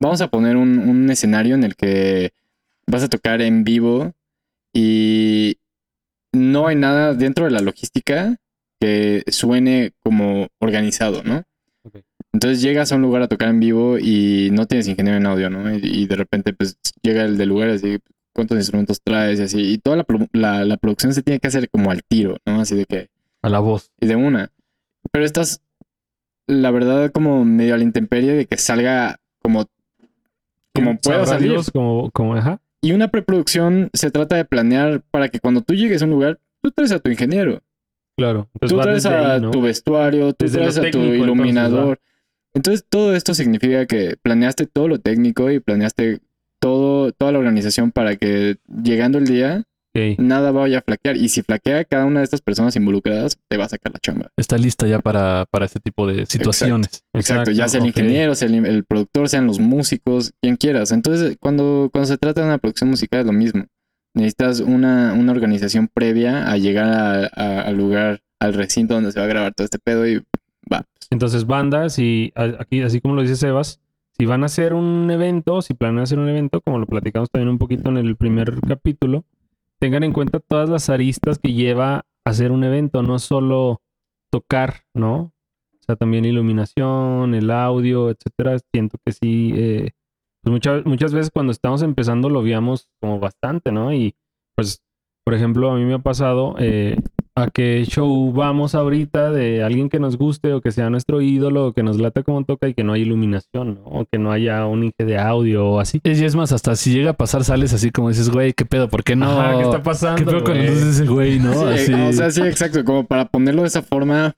Vamos a poner un, un escenario en el que vas a tocar en vivo y no hay nada dentro de la logística que suene como organizado, ¿no? Entonces llegas a un lugar a tocar en vivo y no tienes ingeniero en audio, ¿no? Y, y de repente pues llega el del lugar así, cuántos instrumentos traes y así. Y toda la, la producción se tiene que hacer como al tiro, ¿no? Así de que, A la voz. y de una. Pero estás, la verdad, como medio a la intemperie de que salga como, como pueda salir. Dios, como, como, ajá. Y una preproducción se trata de planear para que cuando tú llegues a un lugar, tú traes a tu ingeniero, Claro. Entonces tú traes a ahí, ¿no? tu vestuario, tú Desde traes a tu técnico, entonces, iluminador. Entonces, todo esto significa que planeaste todo lo técnico y planeaste todo, toda la organización para que llegando el día, Nada vaya a flaquear. Y si flaquea cada una de estas personas involucradas, te va a sacar la chamba. Está lista ya para, para este tipo de situaciones. Exacto, ya sea el ingeniero, sea el, el productor, sean los músicos, quien quieras. Entonces, cuando, cuando se trata de una producción musical es lo mismo. Necesitas una, una organización previa a llegar a- a- al lugar, al recinto donde se va a grabar todo este pedo y va. Entonces, bandas y aquí, así como lo dice Sebas, si van a hacer un evento, si planean hacer un evento, como lo platicamos también un poquito en el primer capítulo, tengan en cuenta todas las aristas que lleva hacer un evento, no solo tocar, ¿no? O sea, también iluminación, el audio, etcétera. Siento que sí, eh, pues muchas, muchas veces cuando estamos empezando lo veíamos como bastante, ¿no? Y pues, por ejemplo, a mí me ha pasado eh, a qué show vamos ahorita de alguien que nos guste o que sea nuestro ídolo o que nos lata como toca y que no hay iluminación, ¿no? O que no haya un inge de audio o así. Y es más, hasta si llega a pasar, sales así como dices, güey, ¿qué pedo? ¿Por qué no? Ajá, ¿qué está pasando? ¿Qué pedo con güey? ese güey, no? Sí, Así. O sea, sí, exacto. Como para ponerlo de esa forma,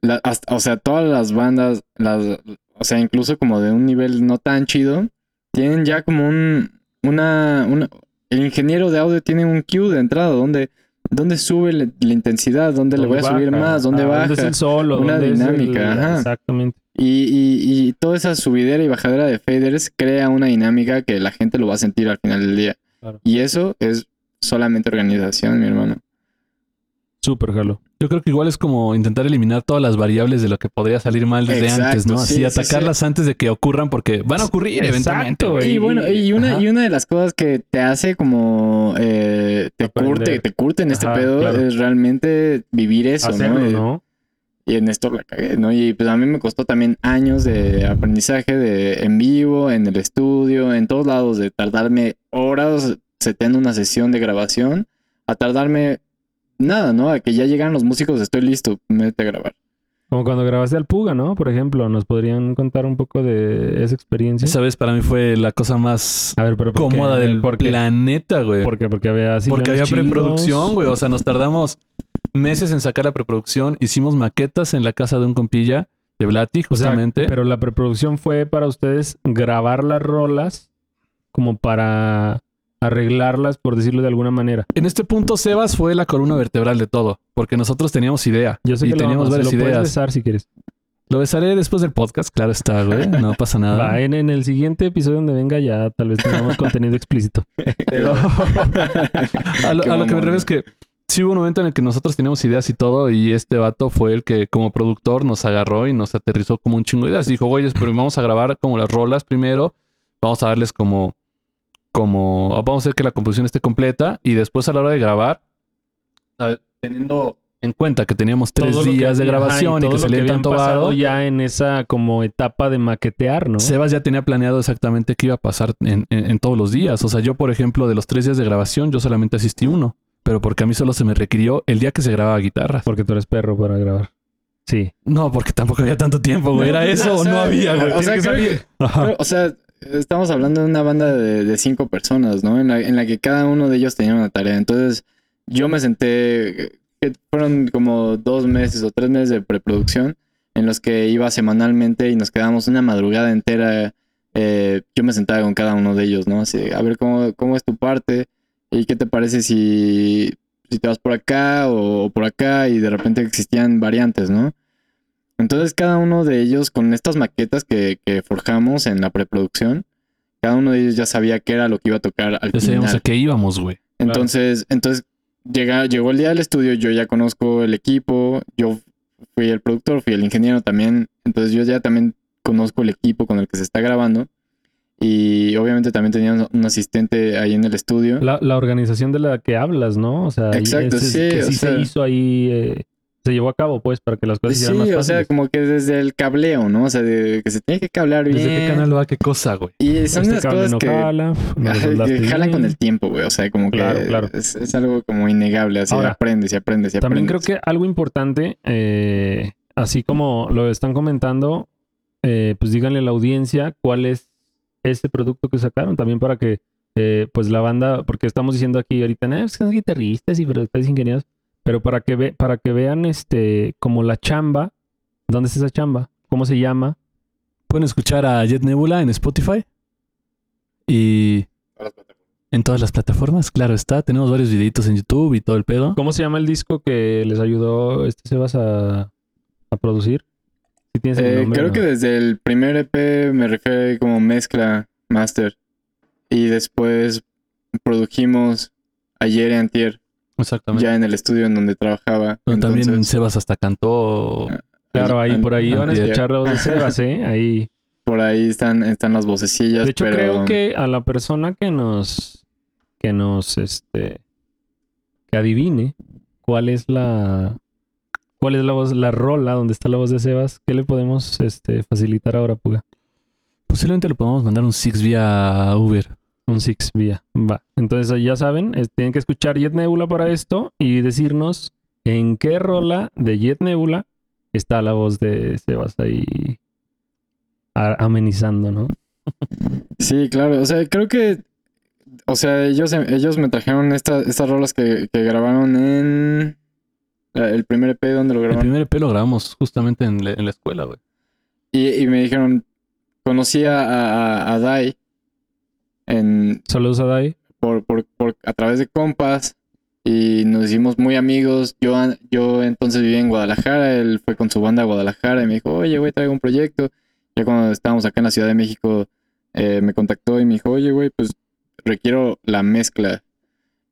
la- hasta- o sea, todas las bandas, las, o sea, incluso como de un nivel no tan chido, tienen ya como un, una, una- el ingeniero de audio tiene un cue de entrada donde, donde sube la, la intensidad, donde le voy a subir más, donde Ah, baja. ¿Dónde es el solo? Una ¿Dónde el- dinámica, ajá. Exactamente. Y, y, y toda esa subidera y bajadera de faders crea una dinámica que la gente lo va a sentir al final del día. Claro. Y eso es solamente organización, mi hermano. Súper, jalo. Yo creo que igual es como intentar eliminar todas las variables de lo que podría salir mal desde Exacto, antes, ¿no? sí, Así sí, atacarlas antes de que ocurran porque van a ocurrir Exacto, eventualmente. Y bueno, y una, y una de las cosas que te hace como eh, te Aprender. curte, te curte en este Ajá, pedo claro. es realmente vivir eso, Hacerlo, ¿no? Y- ¿no? Y en esto la cagué, ¿no? Y pues a mí me costó también años de aprendizaje de en vivo, en el estudio, en todos lados, de tardarme horas seteando una sesión de grabación, a tardarme nada, ¿no? A que ya llegan los músicos, estoy listo, métete a grabar. Como cuando grabaste al Puga, ¿no? Por ejemplo, ¿nos podrían contar un poco de esa experiencia? Esa vez para mí fue la cosa más A ver, pero ¿por qué? cómoda del ¿Por qué? planeta, güey. ¿Por qué? Porque había así Porque había preproducción, güey. O sea, nos tardamos meses en sacar la preproducción. Hicimos maquetas en la casa de un compilla de Blati, O sea, justamente. pero la preproducción fue para ustedes grabar las rolas como para arreglarlas, por decirlo de alguna manera. En este punto, Sebas fue la columna vertebral de todo, porque nosotros teníamos idea. Yo sé y que lo teníamos amas, varias lo puedes besar si quieres. Lo besaré después del podcast, claro está, güey. No pasa <laughs> nada. Va, en, en el siguiente episodio donde venga ya tal vez tengamos <laughs> contenido explícito. Pero <laughs> a lo, a lo que me refiero es que sí hubo un momento en el que nosotros teníamos ideas y todo, y este vato fue el que como productor nos agarró y nos aterrizó como un chingo de ideas. Dijo, güeyes, pero vamos a grabar como las rolas primero vamos a darles como, como, vamos a hacer que la composición esté completa y después a la hora de grabar, teniendo en cuenta que teníamos tres Todo días de ajá, grabación y, todo que salía habían tanto pasado ya en esa como etapa de maquetear, ¿no? Sebas ya tenía planeado exactamente qué iba a pasar en, en- en todos los días. O sea, yo, por ejemplo, de los tres días de grabación, yo solamente asistí uno. Pero porque a mí solo se me requirió el día que se grababa guitarras. Porque tú eres perro para grabar. Sí. No, porque tampoco había tanto tiempo, güey. ¿Era eso o no había, <laughs> güey? O sea, que creo salir. que- Ajá. Pero, o sea, estamos hablando de una banda de, cinco personas, ¿no? En la, en la que cada uno de ellos tenía una tarea. Entonces, yo me senté, que fueron como dos meses o tres meses de preproducción en los que iba semanalmente y nos quedábamos una madrugada entera. eh, yo me sentaba con cada uno de ellos, ¿no? Así, a ver cómo, cómo es tu parte y qué te parece si, si te vas por acá o por acá y de repente existían variantes, ¿no? Entonces cada uno de ellos con estas maquetas que, que forjamos en la preproducción, cada uno de ellos ya sabía qué era lo que iba a tocar al Ya sabíamos a final. qué íbamos, güey. Entonces, entonces llega, llegó el día del estudio, yo ya conozco el equipo, yo fui el productor, fui el ingeniero también, entonces yo ya también conozco el equipo con el que se está grabando y obviamente también tenía un asistente ahí en el estudio. La, la organización de la que hablas, ¿no? O sea, ahí Exacto, ese- sí, que o sí sea- se hizo ahí, eh, se llevó a cabo, pues, para que las cosas Sí, hicieran más o fáciles. sea, como que desde el cableo, ¿no? O sea, de que se tiene que cablear bien. ¿Desde qué canal va? ¿Qué cosa, güey? Y son Este unas cosas no que, jala, <laughs> que jalan bien. con el tiempo, güey. O sea, como que Claro, claro. Es, es algo como innegable. Así Ahora, aprendes y aprendes y aprendes. También creo que algo importante, eh, así como lo están comentando, eh, pues díganle a la audiencia cuál es este producto que sacaron, también para que eh, pues la banda, porque estamos diciendo aquí ahorita, no, es que son guitarristas y productores ingenieros, pero para que ve, para que vean este como la chamba, ¿dónde es esa chamba? ¿Cómo se llama? Pueden escuchar a Jet Nebula en Spotify y en todas las plataformas, claro está. Tenemos varios videitos en YouTube y todo el pedo. ¿Cómo se llama el disco que les ayudó este Sebas a, a producir? ¿Sí tienes el Eh, nombre, creo no? que desde el primer EP me refiero como mezcla, master. Y después produjimos ayer y antier, Exactamente. ya en el estudio en donde trabajaba. Pero también Entonces, Sebas hasta cantó. Claro, ahí por ahí van a escuchar la voz de Sebas, ¿eh? Ahí. Por ahí están, están las vocecillas. De hecho, pero... creo que a la persona que nos, que nos, este, que adivine cuál es la, cuál es la voz, la rola donde está la voz de Sebas, ¿qué le podemos, este, facilitar ahora, Puga? Posiblemente le podemos mandar un Six vía Uber. Un Six vía. Va. Entonces, ya saben, es- tienen que escuchar Jet Nebula para esto y decirnos en qué rola de Jet Nebula está la voz de Sebas ahí amenizando, ¿no? <laughs> Sí, claro. O sea, creo que. O sea, ellos, ellos me trajeron esta- estas rolas que, que grabaron en. el primer EP donde lo El grabaron. primer EP lo grabamos justamente en la, en la escuela, güey. Y, y me dijeron. Conocí a, a, a Dai en, Saludos a Dai. por, por, por- a través de compas. Y nos hicimos muy amigos. Yo, yo entonces vivía en Guadalajara. Él fue con su banda a Guadalajara y me dijo, oye, güey, traigo un proyecto. Ya cuando estábamos acá en la Ciudad de México, eh, me contactó y me dijo, oye, güey, pues requiero la mezcla.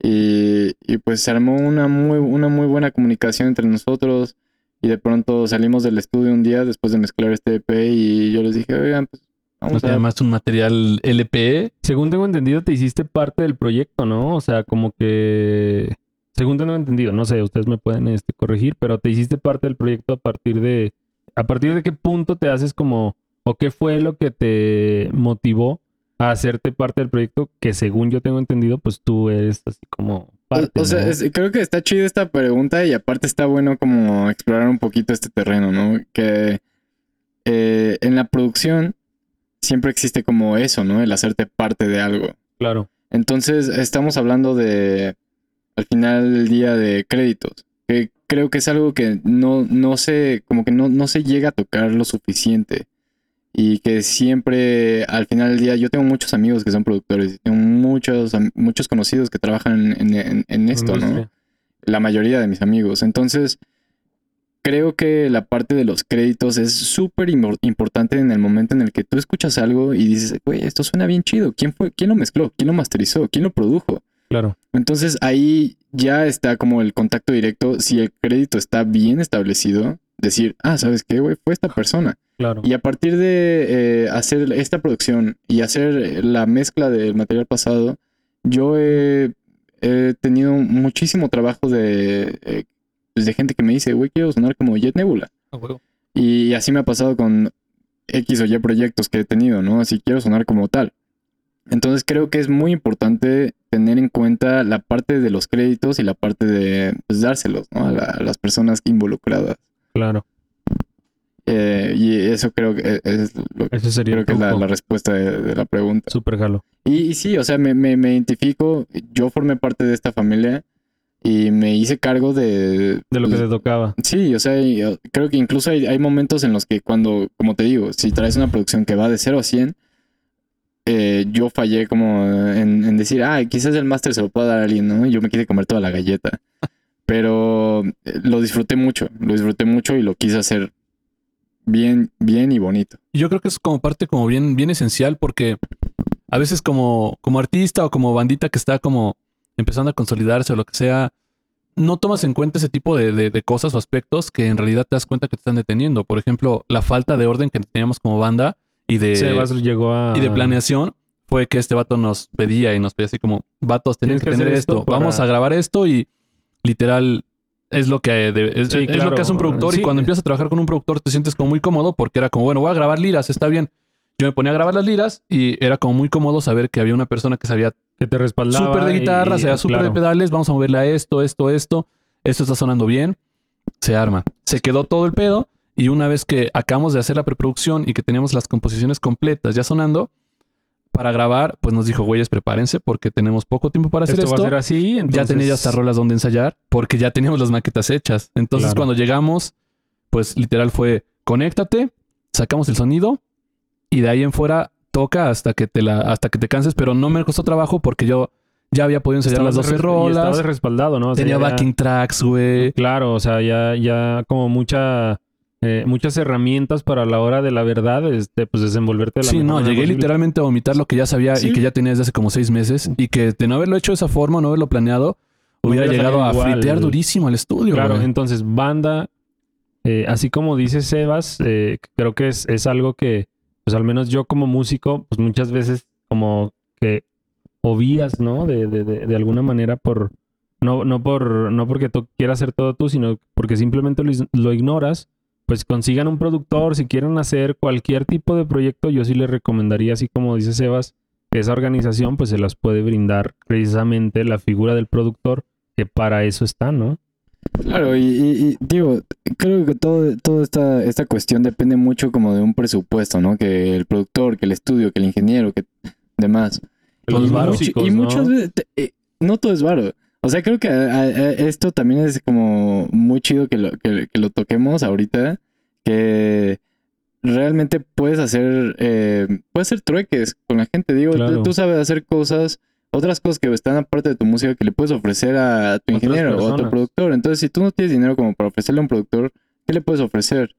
Y, y pues se armó una muy, una muy buena comunicación entre nosotros. Y de pronto salimos del estudio un día después de mezclar este EP y yo les dije, oigan, pues No vamos te llamaste un material LPE. Según tengo entendido, te hiciste parte del proyecto, ¿no? O sea, como que... Según tengo entendido, no sé, ustedes me pueden este, corregir, pero te hiciste parte del proyecto a partir de... ¿A partir de qué punto te haces como... o qué fue lo que te motivó a hacerte parte del proyecto que según yo tengo entendido, pues tú eres así como parte, O, o sea, ¿no? es- creo que está chido esta pregunta y aparte está bueno como explorar un poquito este terreno, ¿no? Que eh, en la producción siempre existe como eso, ¿no? El hacerte parte de algo. Claro. Entonces, estamos hablando de, al final del día, de créditos. Que creo que es algo que no, no se, como que no, no se llega a tocar lo suficiente. Y que siempre, al final del día, yo tengo muchos amigos que son productores. y Tengo muchos, muchos conocidos que trabajan en, en- en esto, ¿no? La mayoría de mis amigos. Entonces, creo que la parte de los créditos es súper importante en el momento en el que tú escuchas algo y dices, güey, esto suena bien chido. ¿Quién fue? ¿Quién lo mezcló? ¿Quién lo masterizó? ¿Quién lo produjo? Claro. Entonces ahí ya está como el contacto directo. Si el crédito está bien establecido, decir, ah, ¿sabes qué, güey? Fue esta persona. Claro. Y a partir de eh, hacer esta producción y hacer la mezcla del material pasado, yo he, he tenido muchísimo trabajo de, eh, pues, de gente que me dice, güey, quiero sonar como Jet Nebula. Y así me ha pasado con X o Y proyectos que he tenido, ¿no? Así quiero sonar como tal. Entonces creo que es muy importante tener en cuenta la parte de los créditos y la parte de pues, dárselos, ¿no? A, la- a las personas involucradas. Claro. Eh, y eso creo que es, lo, Ese sería creo que es la, respuesta de, de la pregunta. Súper jalo. Y, y sí, o sea, me, me, me identifico, yo formé parte de esta familia y me hice cargo de... De lo que pues, te tocaba. Sí, o sea, uh, creo que incluso hay, hay momentos en los que cuando, como te digo, si traes una producción que va de 0 a 100, eh, yo fallé como en, en decir, ah, quizás el máster se lo pueda dar a alguien, ¿no? Y yo me quise comer toda la galleta. Pero eh, lo disfruté mucho, lo disfruté mucho y lo quise hacer bien, bien y bonito. Y Yo creo que es como parte como bien, bien esencial porque a veces como, como artista o como bandita que está como empezando a consolidarse o lo que sea, no tomas en cuenta ese tipo de, de- de cosas o aspectos que en realidad te das cuenta que te están deteniendo. Por ejemplo, la falta de orden que teníamos como banda y de, Sebas llegó a... y de planeación fue que este vato nos pedía y nos pedía así como, vatos, tienes que tener esto, esto para- vamos a grabar esto y literal es lo que de- es, Sí, es lo que hace un productor Sí. y cuando empiezas a trabajar con un productor te sientes como muy cómodo porque era como, bueno, voy a grabar liras, está bien. Yo me ponía a grabar las liras y era como muy cómodo saber que había una persona que sabía Que te respaldaba. súper de guitarra, y- sea súper de claro. pedales, vamos a moverle a esto, esto, esto, esto está sonando bien, se arma. Se quedó todo el pedo y una vez que acabamos de hacer la preproducción y que teníamos las composiciones completas ya sonando, para grabar, pues nos dijo, güeyes, prepárense porque tenemos poco tiempo para hacer Esto esto. va a ser así. Ya entonces- tenía ya hasta rolas donde ensayar porque ya teníamos las maquetas hechas. Entonces Claro. cuando llegamos, pues literal fue, conéctate, sacamos el sonido y de ahí en fuera toca hasta que te la hasta que te canses, pero no me costó trabajo porque yo ya había podido ensayar Estabas las 12 res- y estabas rolas. respaldado, ¿no? O sea, Tenía ya- backing tracks, güey. Claro, o sea, ya, ya como mucha, eh, muchas herramientas para la hora de la verdad, este, pues desenvolverte de la Sí, no, llegué posible. literalmente a vomitar lo que ya sabía Sí. y que ya tenía desde hace como seis meses y que de no haberlo hecho de esa forma, no haberlo planeado, hubiera llegado a igual. fritear durísimo al estudio. Claro, güey. entonces, banda, eh, así como dice Sebas, eh, creo que es, es algo que, pues al menos yo como músico, pues muchas veces como que obvías, ¿no? De, de, de, de alguna manera por, no, no por, no porque tú quieras hacer todo tú, sino porque simplemente lo, lo ignoras, pues consigan un productor, si quieren hacer cualquier tipo de proyecto, yo sí les recomendaría, así como dice Sebas, que esa organización pues se las puede brindar precisamente la figura del productor, que para eso está, ¿no? Claro, y, y- y, digo, creo que todo, toda esta, esta cuestión depende mucho como de un presupuesto, ¿no? Que el productor, que el estudio, que el ingeniero, que demás. Los y músicos, y ¿no? muchas veces, eh, no todo es varo. O sea, creo que a- a- esto también es como muy chido que lo, que, que lo toquemos ahorita, que realmente puedes hacer, eh, puedes hacer trueques con la gente. Digo, Claro. tú sabes hacer cosas, otras cosas que están aparte de tu música que le puedes ofrecer a tu ingeniero o a tu productor. Entonces, si tú no tienes dinero como para ofrecerle a un productor, ¿qué le puedes ofrecer?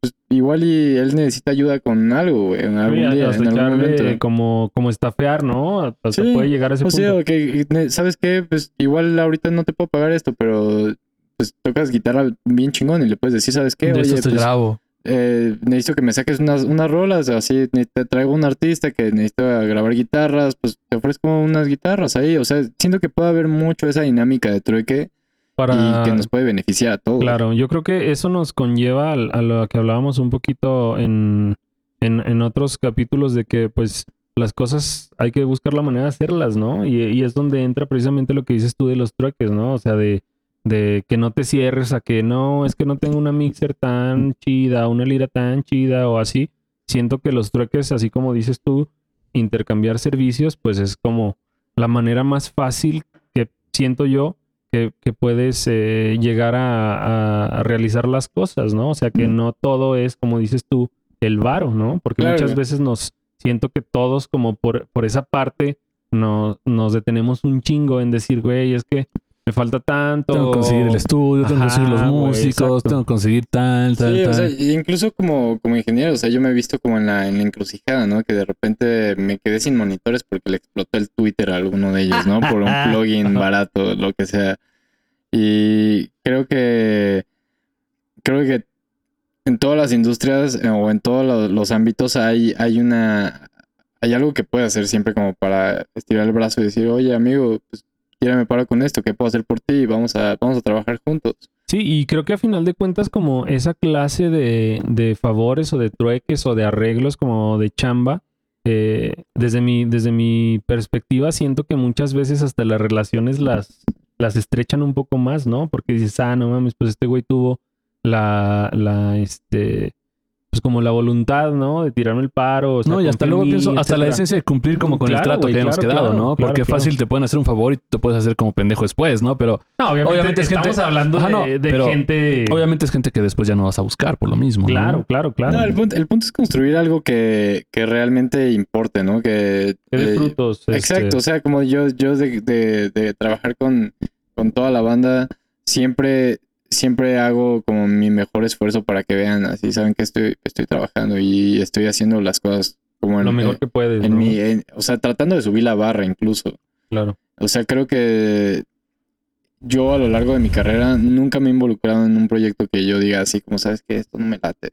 Pues igual y él necesita ayuda con algo, güey, en algún día, en algún momento. como, como estafear, ¿no? Hasta Sí, puede llegar a ese O punto. sea, que, ¿sabes qué? Pues igual ahorita no te puedo pagar esto, pero pues tocas guitarra bien chingón y le puedes decir, ¿sabes qué? de Oye, eso te pues, grabo. Eh, necesito que me saques unas, unas rolas, así te traigo un artista que necesita grabar guitarras, pues te ofrezco unas guitarras ahí. O sea, siento que puede haber mucho esa dinámica de trueque para... y que nos puede beneficiar a todos. Claro, yo creo que eso nos conlleva al- a, lo que hablábamos un poquito en, en, en otros capítulos de que pues las cosas hay que buscar la manera de hacerlas, ¿no? Y, y es donde entra precisamente lo que dices tú de los trueques, ¿no? O sea, de, de que no te cierres a que no, es que no tengo una mixer tan chida, una lira tan chida o así. Siento que los trueques, así como dices tú, intercambiar servicios, pues es como la manera más fácil que siento yo que, que puedes eh, llegar a, a- a realizar las cosas, ¿no? O sea, que no todo es, como dices tú, el varo, ¿no? Porque Claro. muchas veces nos siento que todos como por, por esa parte no, nos detenemos un chingo en decir, güey, es que me falta tanto. Tengo que conseguir el estudio, tengo que conseguir los músicos, exacto. tengo que conseguir tal, tal, Sí, o sea, incluso como, como ingeniero, o sea, yo me he visto como en la, en la encrucijada, ¿no? Que de repente me quedé sin monitores porque le explotó el Twitter a alguno de ellos, ¿no? Por un <laughs> plugin barato, lo que sea. Y creo que, creo que en todas las industrias eh, o en todos lo- los ámbitos hay, hay una hay algo que puede hacer siempre como para estirar el brazo y decir, oye amigo, pues me paro con esto, ¿qué puedo hacer por ti? Vamos a, vamos a trabajar juntos. Sí, y creo que a final de cuentas como esa clase de, de favores o de trueques o de arreglos como de chamba, eh, desde, mi, desde mi perspectiva siento que muchas veces hasta las relaciones las, las estrechan un poco más, ¿no? Porque dices, ah, no mames, pues este güey tuvo la, la, este, pues como la voluntad, ¿no? De tirarme el paro. o sea, No, y hasta luego mí, pienso, hasta la esencia de cumplir como con el trato que hemos quedado, claro, ¿no? claro, Porque claro. fácil te pueden hacer un favor y te puedes hacer como pendejo después, ¿no? Pero No, obviamente, Obviamente es estamos gente- hablando Ajá, de, no, de pero gente... obviamente es gente que después ya no vas a buscar por lo mismo. ¿no? Claro, claro, claro. No, el punto, el punto es construir algo que, que realmente importe, ¿no? Que, Que dé eh, frutos. este, Exacto, o sea, como yo, yo de, de- de trabajar con, con toda la banda, siempre, siempre hago como mi mejor esfuerzo para que vean, así saben que estoy, estoy trabajando y estoy haciendo las cosas como en, lo mejor que puedes, en ¿no? mi, en- o sea, tratando de subir la barra incluso. Claro. O sea, creo que yo a lo largo de mi carrera nunca me he involucrado en un proyecto que yo diga así como, sabes que esto no me late.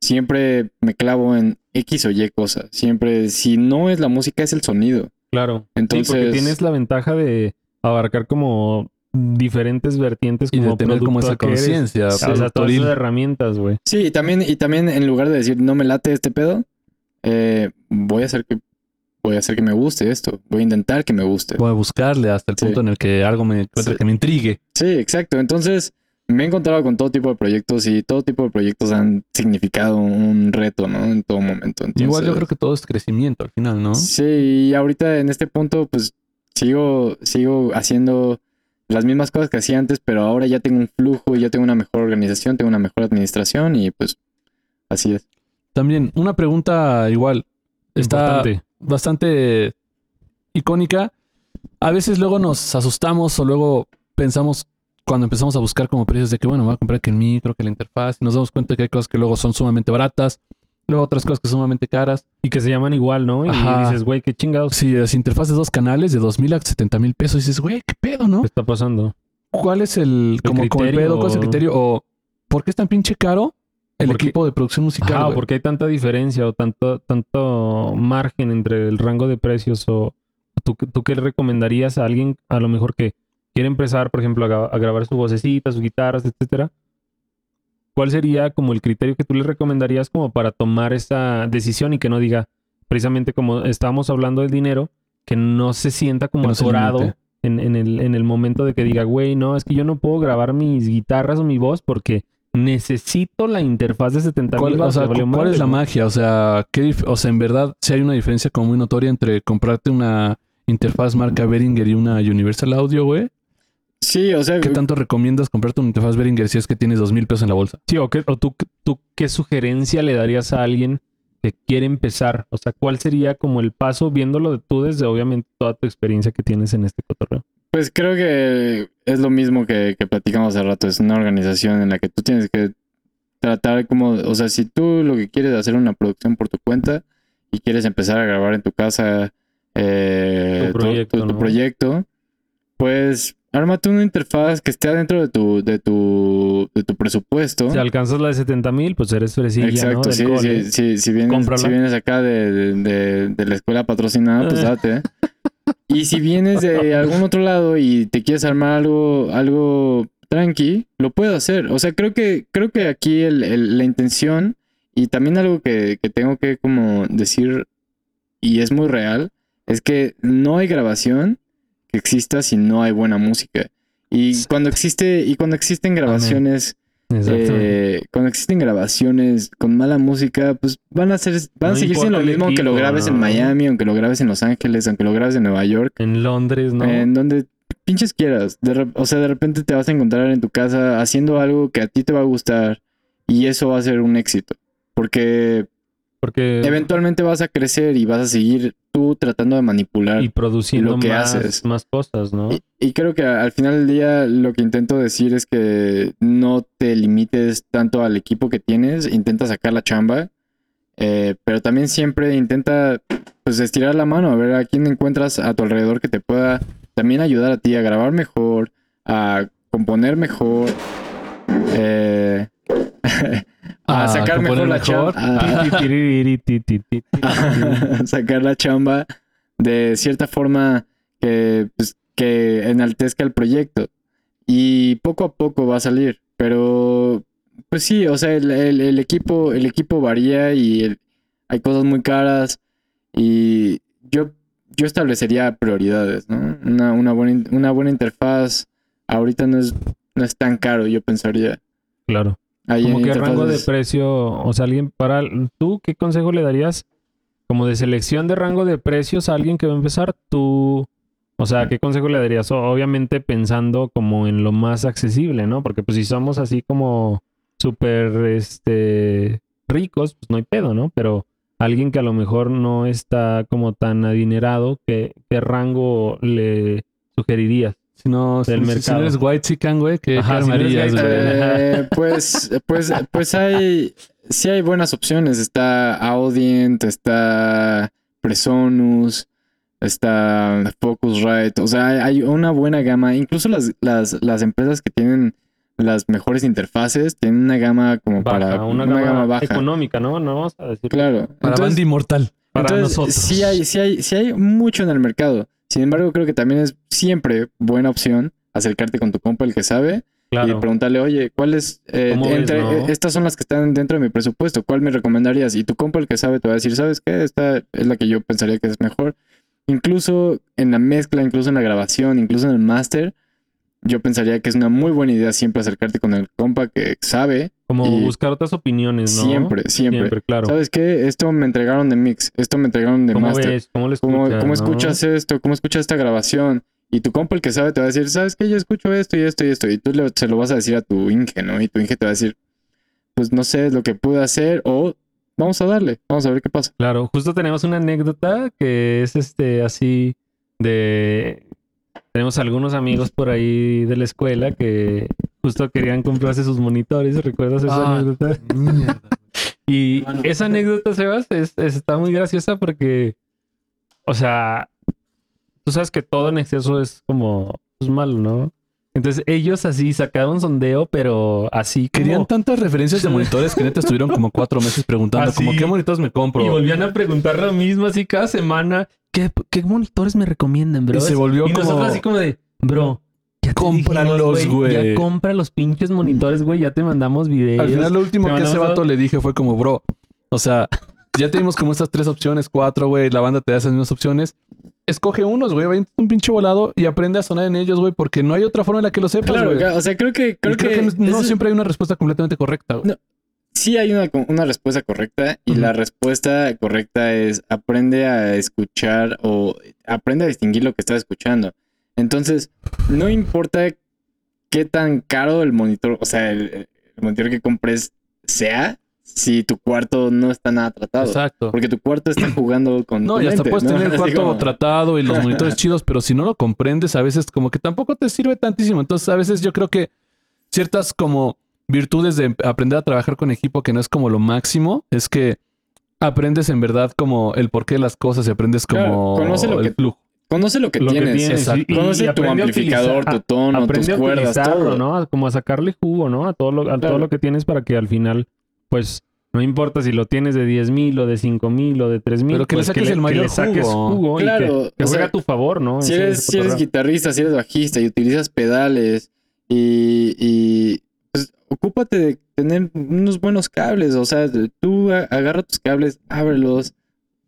Siempre me clavo en X o Y cosas. Siempre, si no es la música, es el sonido. Claro. Entonces- sí, porque tienes la ventaja de abarcar como diferentes vertientes Y como de tener como esa conciencia O sea, todas esas herramientas, güey. Sí, y también, y también en lugar de decir no me late este pedo, eh, voy a hacer que voy a hacer que me guste esto. Voy a intentar que me guste. Voy a buscarle hasta el Sí. punto en el que algo me encuentre Sí. que me intrigue. Sí, exacto. Entonces, me he encontrado con todo tipo de proyectos y todo tipo de proyectos han significado un reto, ¿no? En todo momento. Entonces, Igual yo creo que todo es crecimiento al final, ¿no? Sí, y ahorita en este punto, pues sigo, sigo haciendo las mismas cosas que hacía antes, pero ahora ya tengo un flujo, ya tengo una mejor organización, tengo una mejor administración y pues así es. También una pregunta igual está Importante. bastante icónica. A veces luego nos asustamos o luego pensamos cuando empezamos a buscar como precios de que, bueno, me voy a comprar que el micro, que la interfaz, y nos damos cuenta que hay cosas que luego son sumamente baratas, luego otras cosas que son sumamente caras. Y que se llaman igual, ¿no? Y Ajá. dices, güey, qué chingados Si las interfaces de dos canales de dos mil a 70 mil pesos, dices, güey, qué pedo, ¿no? ¿qué está pasando? ¿Cuál es el, como, como el criterio pedo? ¿Cuál es el criterio? ¿O por qué es tan pinche caro el equipo de producción musical? Güey? porque hay tanta diferencia o tanto, tanto margen entre el rango de precios o tú, tú qué le recomendarías a alguien a lo mejor que quiere empezar, por ejemplo, a grabar su vocecita, sus guitarras, etcétera? ¿Cuál sería como el criterio que tú le recomendarías como para tomar esa decisión y que no diga, precisamente como estábamos hablando del dinero, que no se sienta como no atorado en, en el, en el momento de que diga, güey, no, es que yo no puedo grabar mis guitarras o mi voz porque necesito la interfaz de 70 ¿Cuál, mil o sea, cu- ¿cuál es la magia? O sea, ¿qué o sea, en verdad, si hay una diferencia como muy notoria entre comprarte una interfaz marca Behringer y una Universal Audio, güey. Sí, o sea, ¿Qué tanto recomiendas comprarte una interfaz Behringer si es que tienes dos mil pesos en la bolsa? Sí, o, qué- o tú, tú qué sugerencia le darías a alguien que quiere empezar? O sea, ¿cuál sería como el paso viéndolo de tú desde obviamente toda tu experiencia que tienes en este cotorreo? Pues creo que es lo mismo que, que platicamos hace rato. Es una organización en la que tú tienes que tratar como, o sea, si tú lo que quieres es hacer una producción por tu cuenta y quieres empezar a grabar en tu casa eh, Tu proyecto, tu, tu ¿no? proyecto, pues ármate una interfaz que esté dentro de tu, de tu, de tu presupuesto. Si alcanzas la de 70 mil, pues eres fresilla, Exacto, sí, sí, sí, si vienes, si vienes acá de, de- de- de la escuela patrocinada, pues <laughs> date. Y si vienes de algún otro lado y te quieres armar algo, algo tranqui, lo puedo hacer. O sea, creo que, creo que aquí el- el- la intención y también algo que, que tengo que como decir y es muy real, es que no hay grabación que exista si no hay buena música. Y cuando existe, y cuando existen grabaciones eh, cuando existen grabaciones con mala música, pues van a ser, van a seguir siendo lo mismo aunque lo grabes en. Miami, aunque lo grabes en Los Ángeles, aunque lo grabes en Nueva York, en Londres, ¿no? en donde pinches quieras. De o sea, de repente te vas a encontrar en tu casa haciendo algo que a ti te va a gustar y eso va a ser un éxito. Porque Porque eventualmente vas a crecer y vas a seguir tú tratando de manipular y produciendo lo que más, haces. más cosas, ¿no? Y, y creo que al final del día lo que intento decir es que no te limites tanto al equipo que tienes, intenta sacar la chamba, eh, pero también siempre intenta pues estirar la mano a ver a quién encuentras a tu alrededor que te pueda también ayudar a ti a grabar mejor, a componer mejor. Eh, <laughs> a Ah, sacar mejor la chamba. sacar la chamba de cierta forma que, pues, que enaltezca el proyecto. Y poco a poco va a salir. Pero, pues sí, o sea, el, el- el equipo, el equipo varía y el- hay cosas muy caras. Y yo, yo establecería prioridades, ¿no? Una, una, buena, una buena interfaz ahorita no es, no es tan caro, yo pensaría. Claro. Hay Como que rango de precio, o sea, alguien para tú, ¿qué consejo le darías como de selección de rango de precios a alguien que va a empezar? Tú, o sea, ¿qué consejo le darías? Obviamente pensando como en lo más accesible, ¿no? Porque pues si somos así como súper, este, ricos, pues no hay pedo, ¿no? Pero alguien que a lo mejor no está como tan adinerado, ¿qué, qué rango le sugerirías? Si no, Del si, si mercado. no eres white chican, güey, ¿qué, Ajá, qué si no eres armarías, güey? Eh, pues, pues, pues hay, sí hay buenas opciones. Está Audient, está Presonus, está Focusrite. O sea, hay, hay una buena gama. Incluso las, las, las empresas que tienen las mejores interfaces tienen una gama como Baja, para una, una, gama, gama baja. económica, ¿no? No vamos a decir. Claro. Para Entonces- banda inmortal. Para entonces, nosotros. Sí hay, sí, hay, sí hay mucho en el mercado. Sin embargo, creo que también es siempre buena opción acercarte con tu compa, el que sabe, y preguntarle, oye, ¿cuáles eh, eh, estas son las que están dentro de mi presupuesto? ¿Cuál me recomendarías? Y tu compa, el que sabe, te va a decir, ¿sabes qué? Esta es la que yo pensaría que es mejor. Incluso en la mezcla, incluso en la grabación, incluso en el máster, yo pensaría que es una muy buena idea siempre acercarte con el compa que sabe. Como buscar otras opiniones, ¿no? Siempre, siempre. claro. ¿Sabes qué? Esto me entregaron de mix, esto me entregaron de ¿Cómo máster. ves? ¿Cómo lo ¿Cómo, escuchas? cómo no? escuchas esto? ¿Cómo escuchas esta grabación? Y tu compa, el que sabe, te va a decir, ¿sabes qué? Yo escucho esto y esto y esto. Y tú le- se lo vas a decir a tu Inge, ¿no? Y tu Inge te va a decir, pues no sé lo que pude hacer o vamos a darle, vamos a ver qué pasa. Claro, justo tenemos una anécdota que es este así de... Tenemos algunos amigos por ahí de la escuela que justo querían comprarse sus monitores, ¿recuerdas esa Ah, anécdota? Mierda. <laughs> Y Bueno, esa anécdota, Sebas, es, es- está muy graciosa porque, o sea, tú sabes que todo en exceso es como pues, malo, ¿no? Entonces ellos así sacaron sondeo, pero así como... Querían tantas referencias de <laughs> monitores que neta estuvieron como cuatro meses preguntando Así. como qué monitores me compro. Y volvían a preguntar lo mismo así cada semana. ¿Qué, qué monitores me recomiendan, bro? Y se volvió Y como nosotros así como de, bro, ya Cómpralos, güey. Ya compra los pinches monitores, güey. Ya te mandamos videos. Al final lo último que ese vato le dije fue como, bro, o sea, ya tenemos como estas tres opciones, cuatro, güey, la banda te da esas mismas opciones. Escoge unos, güey, vente un pinche volado y aprende a sonar en ellos, güey, porque no hay otra forma en la que lo sepas, Claro, güey. o sea, creo que, creo creo que, que, no siempre hay una respuesta completamente correcta, güey. No. sí hay una, una respuesta correcta y la respuesta correcta es aprende a escuchar o aprende a distinguir lo que estás escuchando. Entonces, no importa qué tan caro el monitor, o sea, el, el monitor que compres sea, si tu cuarto no está nada tratado. Exacto. Porque tu cuarto está jugando con No, tu y hasta mente, puedes ¿no? tener el <laughs> cuarto como- tratado y los <laughs> monitores chidos, pero si no lo comprendes, a veces como que tampoco te sirve tantísimo. Entonces, a veces yo creo que ciertas como virtudes de aprender a trabajar con equipo que no es como lo máximo, es que aprendes en verdad como el porqué de las cosas y aprendes como conoce lo el que- flujo. Conoce lo que Lo que tienes. y- y Conoce tu amplificador, utilizar- tu tono, tus cuerdas, utilizarlo, todo. ¿no? Como a sacarle jugo, ¿no? A todo lo, a todo lo que tienes para que al final, pues, no importa si lo tienes de 10 mil o de 5 mil o de 3 mil. Pero que le pues, saques el mayor saques jugo. jugo y Claro, que, que juegue sea, a tu favor, ¿no? Si eres, es si eres guitarrista, si eres bajista y utilizas pedales y, y, pues ocúpate de tener unos buenos cables, o sea, tú agarra tus cables, ábrelos,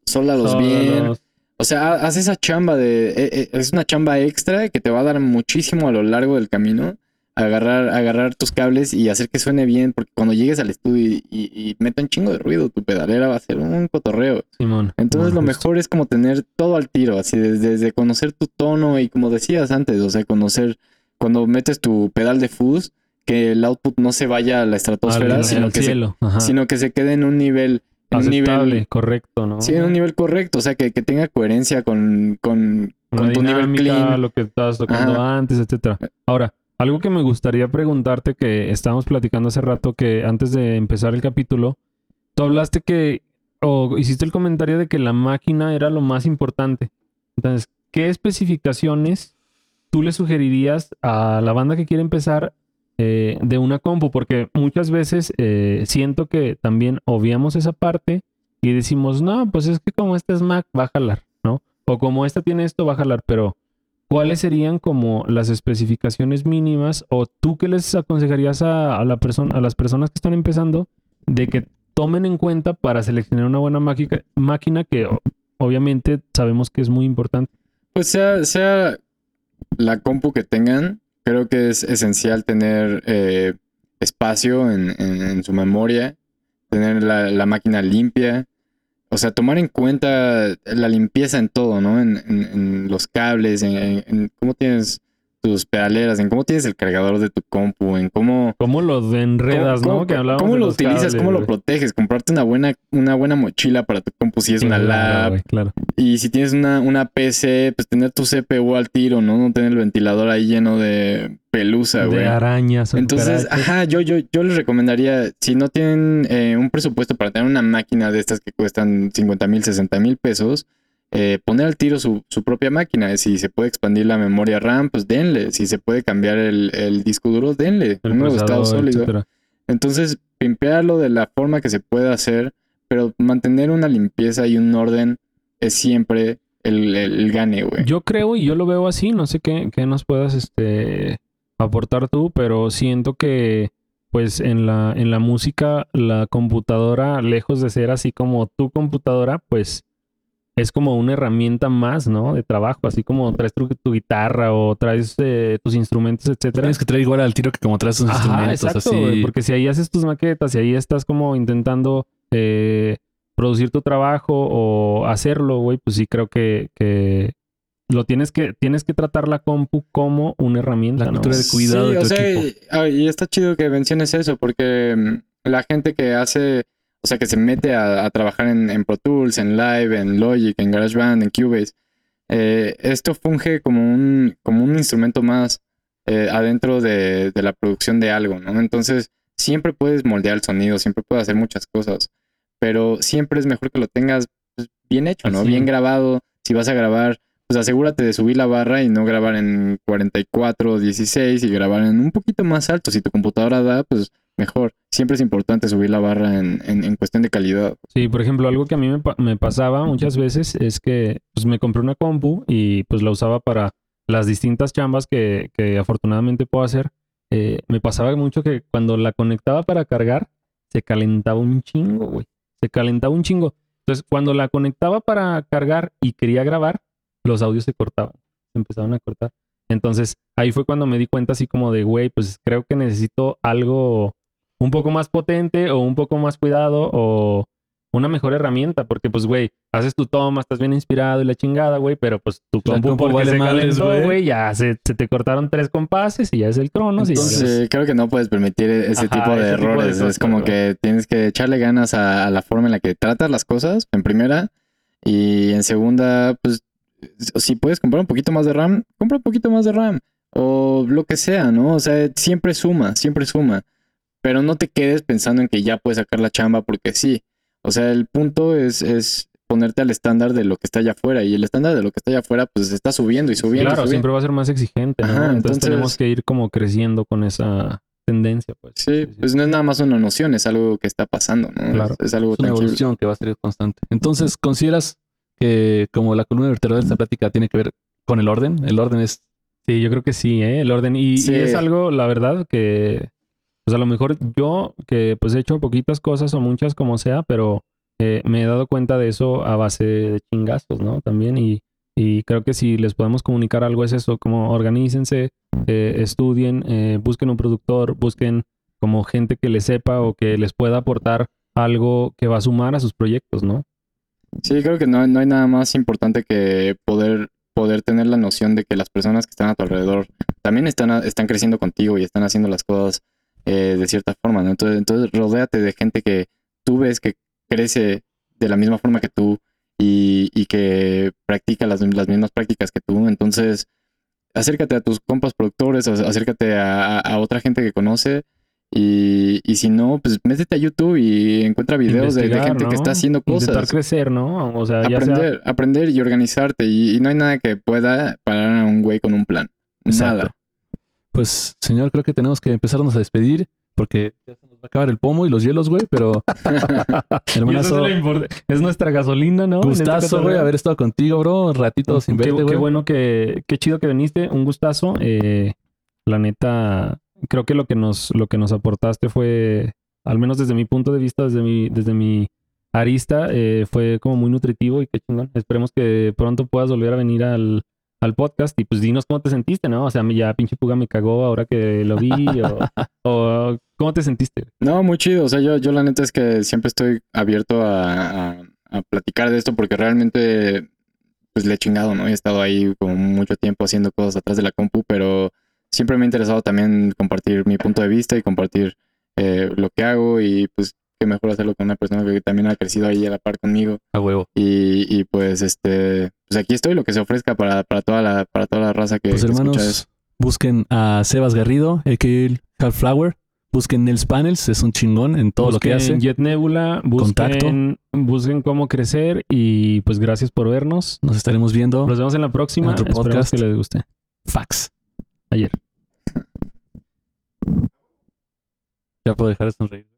sóldalos bien, o sea, ha- haz esa chamba de, eh, eh, es una chamba extra que te va a dar muchísimo a lo largo del camino, agarrar, agarrar tus cables y hacer que suene bien, porque cuando llegues al estudio y, y, y meta un chingo de ruido, tu pedalera va a ser un cotorreo. Simón. Entonces lo justo. mejor es como tener todo al tiro, así desde, desde conocer tu tono y como decías antes, o sea, conocer cuando metes tu pedal de fuzz, que el output no se vaya a la estratosfera, Al- sino, al que se, cielo. Sino que se quede en un nivel, en un Aceptable, nivel, correcto, ¿no? sí, en un nivel correcto, o sea, que, que tenga coherencia con, con, con tu nivel dinámica, clean. lo que estabas tocando Ajá. antes, etcétera. Ahora, algo que me gustaría preguntarte que estábamos platicando hace rato que antes de empezar el capítulo, tú hablaste que o hiciste el comentario de que la máquina era lo más importante. Entonces, ¿qué especificaciones tú le sugerirías a la banda que quiere empezar eh, de una compu, porque muchas veces eh, siento que también obviamos esa parte y decimos, no, pues es que como este es Mac va a jalar, ¿no? O como esta tiene esto va a jalar, pero ¿cuáles serían como las especificaciones mínimas o tú qué les aconsejarías a, la persona, a las personas que están empezando de que tomen en cuenta para seleccionar una buena máquina, que obviamente sabemos que es muy importante? Pues sea, sea la compu que tengan, creo que es esencial tener eh, espacio en, en- su memoria, tener la máquina limpia, o sea, tomar en cuenta la limpieza en todo, ¿no? En, en- en los cables, en, en- cómo tienes tus pedaleras, en cómo tienes el cargador de tu compu, en cómo... ¿Cómo lo enredas, ¿Cómo, no? cómo- Que cómo lo utilizas? cables, ¿Cómo lo proteges? Comprarte una buena, una buena mochila para tu compu si es una lab. güey, claro. Y si tienes una, una PC, pues tener tu CPU al tiro, ¿no? No tener el ventilador ahí lleno de pelusa, güey. De arañas. Entonces, ajá, yo, yo, yo les recomendaría, si no tienen eh, un presupuesto para tener una máquina de estas que cuestan 50 mil, 60 mil pesos, eh, poner al tiro su, su propia máquina. Si se puede expandir la memoria RAM, pues denle. Si se puede cambiar el, el disco duro, denle. El un nuevo estado sólido. etcétera. Entonces, pimpearlo de la forma que se pueda hacer, pero mantener una limpieza y un orden es siempre el, el, el gane, güey. Yo creo y yo lo veo así, no sé qué, qué nos puedas este, aportar tú, pero siento que pues en la, en la música la computadora, lejos de ser así como tu computadora, pues es como una herramienta más, ¿no? De trabajo, así como traes tu, tu guitarra o traes eh, tus instrumentos, etcétera. Tienes que traer igual al tiro que como traes tus Ajá, instrumentos exacto, así. güey, porque si ahí haces tus maquetas y ahí estás como intentando eh, producir tu trabajo o hacerlo, güey, pues sí creo que, que lo tienes que tienes que tratar la compu como una herramienta, La ¿no? cultura de cuidado de o sea, equipo. y- y está chido que menciones eso, porque mm, la gente que hace, o sea, que se mete a, a trabajar en, en Pro Tools, en Live, en Logic, en GarageBand, en Cubase, eh, esto funge como un, como un instrumento más eh, adentro de, de la producción de algo, ¿no? Entonces, siempre puedes moldear el sonido, siempre puedes hacer muchas cosas, pero siempre es mejor que lo tengas pues, bien hecho, ¿no? Así. Bien grabado. Si vas a grabar, pues asegúrate de subir la barra y no grabar en 44 o 16 y grabar en un poquito más alto. Si tu computadora da, pues mejor. Siempre es importante subir la barra en, en- en cuestión de calidad. Sí, por ejemplo, algo que a mí me, pa- me pasaba muchas veces es que pues, me compré una compu y pues la usaba para las distintas chambas que, que afortunadamente puedo hacer. Eh, me pasaba mucho que cuando la conectaba para cargar, se calentaba un chingo, güey. Se calentaba un chingo. Entonces, cuando la conectaba para cargar y quería grabar, los audios se cortaban. Se empezaban a cortar. Entonces, ahí fue cuando me di cuenta así como de, güey, pues creo que necesito algo un poco más potente o un poco más cuidado o una mejor herramienta, porque pues, güey, haces tu toma, estás bien inspirado y la chingada, güey, pero pues tu La compu compu porque se madres, calentó, güey. ya se, se te cortaron tres compases y ya es el cronos y ya Entonces, es- creo que no puedes permitir e- ese Ajá, tipo de ese tipo de errores. cosas, es como que tienes que echarle ganas a, a la forma en la que tratas las cosas, en primera. Y en segunda, pues, si puedes comprar un poquito más de RAM, compra un poquito más de RAM. O lo que sea, ¿no? O sea, siempre suma, siempre suma. Pero no te quedes pensando en que ya puedes sacar la chamba porque sí. O sea, el punto es, es ponerte al estándar de lo que está allá afuera. Y el estándar de lo que está allá afuera, pues está subiendo y subiendo. y claro, subiendo. siempre va a ser más exigente, ¿no? Ajá, entonces, entonces- tenemos que ir como creciendo con esa tendencia, pues. Sí, pues no es nada más una noción, es algo que está pasando, ¿no? Claro. Es, es algo Es una tangible. evolución que va a ser constante. Entonces, ¿consideras que como la columna vertebral de esta plática tiene que ver con el orden? El orden es Sí, yo creo que sí, ¿eh? El orden. Y, es algo, la verdad, que pues a lo mejor yo, que pues he hecho poquitas cosas o muchas como sea, pero eh, me he dado cuenta de eso a base de chingazos, ¿no? También. Y, y creo que si les podemos comunicar algo es eso, como organícense, eh, estudien, eh, busquen un productor, busquen como gente que les sepa o que les pueda aportar algo que va a sumar a sus proyectos, ¿no? Sí, creo que no, no hay nada más importante que poder, poder tener la noción de que las personas que están a tu alrededor también están, están creciendo contigo y están haciendo las cosas eh, de cierta forma, ¿no? Entonces, entonces, rodéate de gente que tú ves que crece de la misma forma que tú y, y que practica las, las mismas prácticas que tú. Entonces, acércate a tus compas productores, ac- acércate a, a- otra gente que conoce. Y, y si no, pues métete a YouTube y encuentra videos de, gente que está haciendo Intentar cosas. crecer, ¿no? O sea, ya sea aprender, aprender y organizarte. Y, y no hay nada que pueda parar a un güey con un plan. Exacto. Nada. Pues, señor, creo que tenemos que empezarnos a despedir porque ya se nos va a acabar el pomo y los hielos, güey, pero <laughs> hermanazo, es, es nuestra gasolina, ¿no? Este gustazo, güey, haber estado contigo, bro, un ratito sin qué, verte, qué güey. bueno que, qué chido que viniste, un gustazo. Eh, la neta, creo que lo que nos, lo que nos aportaste fue, al menos desde mi punto de vista, desde mi, desde mi arista, eh, fue como muy nutritivo y qué chingón. Esperemos que pronto puedas volver a venir al, al podcast y pues dinos cómo te sentiste, ¿no? O sea, ya pinche puga me cagó ahora que lo vi <laughs> o, o ¿cómo te sentiste? No, muy chido. O sea, yo, yo la neta es que siempre estoy abierto a, a- a platicar de esto porque realmente pues le he chingado, ¿no? He estado ahí como mucho tiempo haciendo cosas atrás de la compu, pero siempre me ha interesado también compartir mi punto de vista y compartir eh, lo que hago y pues qué mejor hacerlo con una persona que también ha crecido ahí a la par conmigo. A huevo. Y, y pues este, pues aquí estoy, lo que se ofrezca para, para toda la, para toda la raza que, Pues que escucha hermanos, eso. busquen a Sebas Garrido, a.k.a. Half-Flower. Busquen Nels Panels, es un chingón en todo lo que Busquen hace. Jet Nebula, busquen, busquen cómo crecer y pues gracias por vernos. Nos estaremos viendo. Nos vemos en la próxima. En otro Esperemos podcast. que les guste. Fax. Ayer. Ya puedo dejar de sonreír.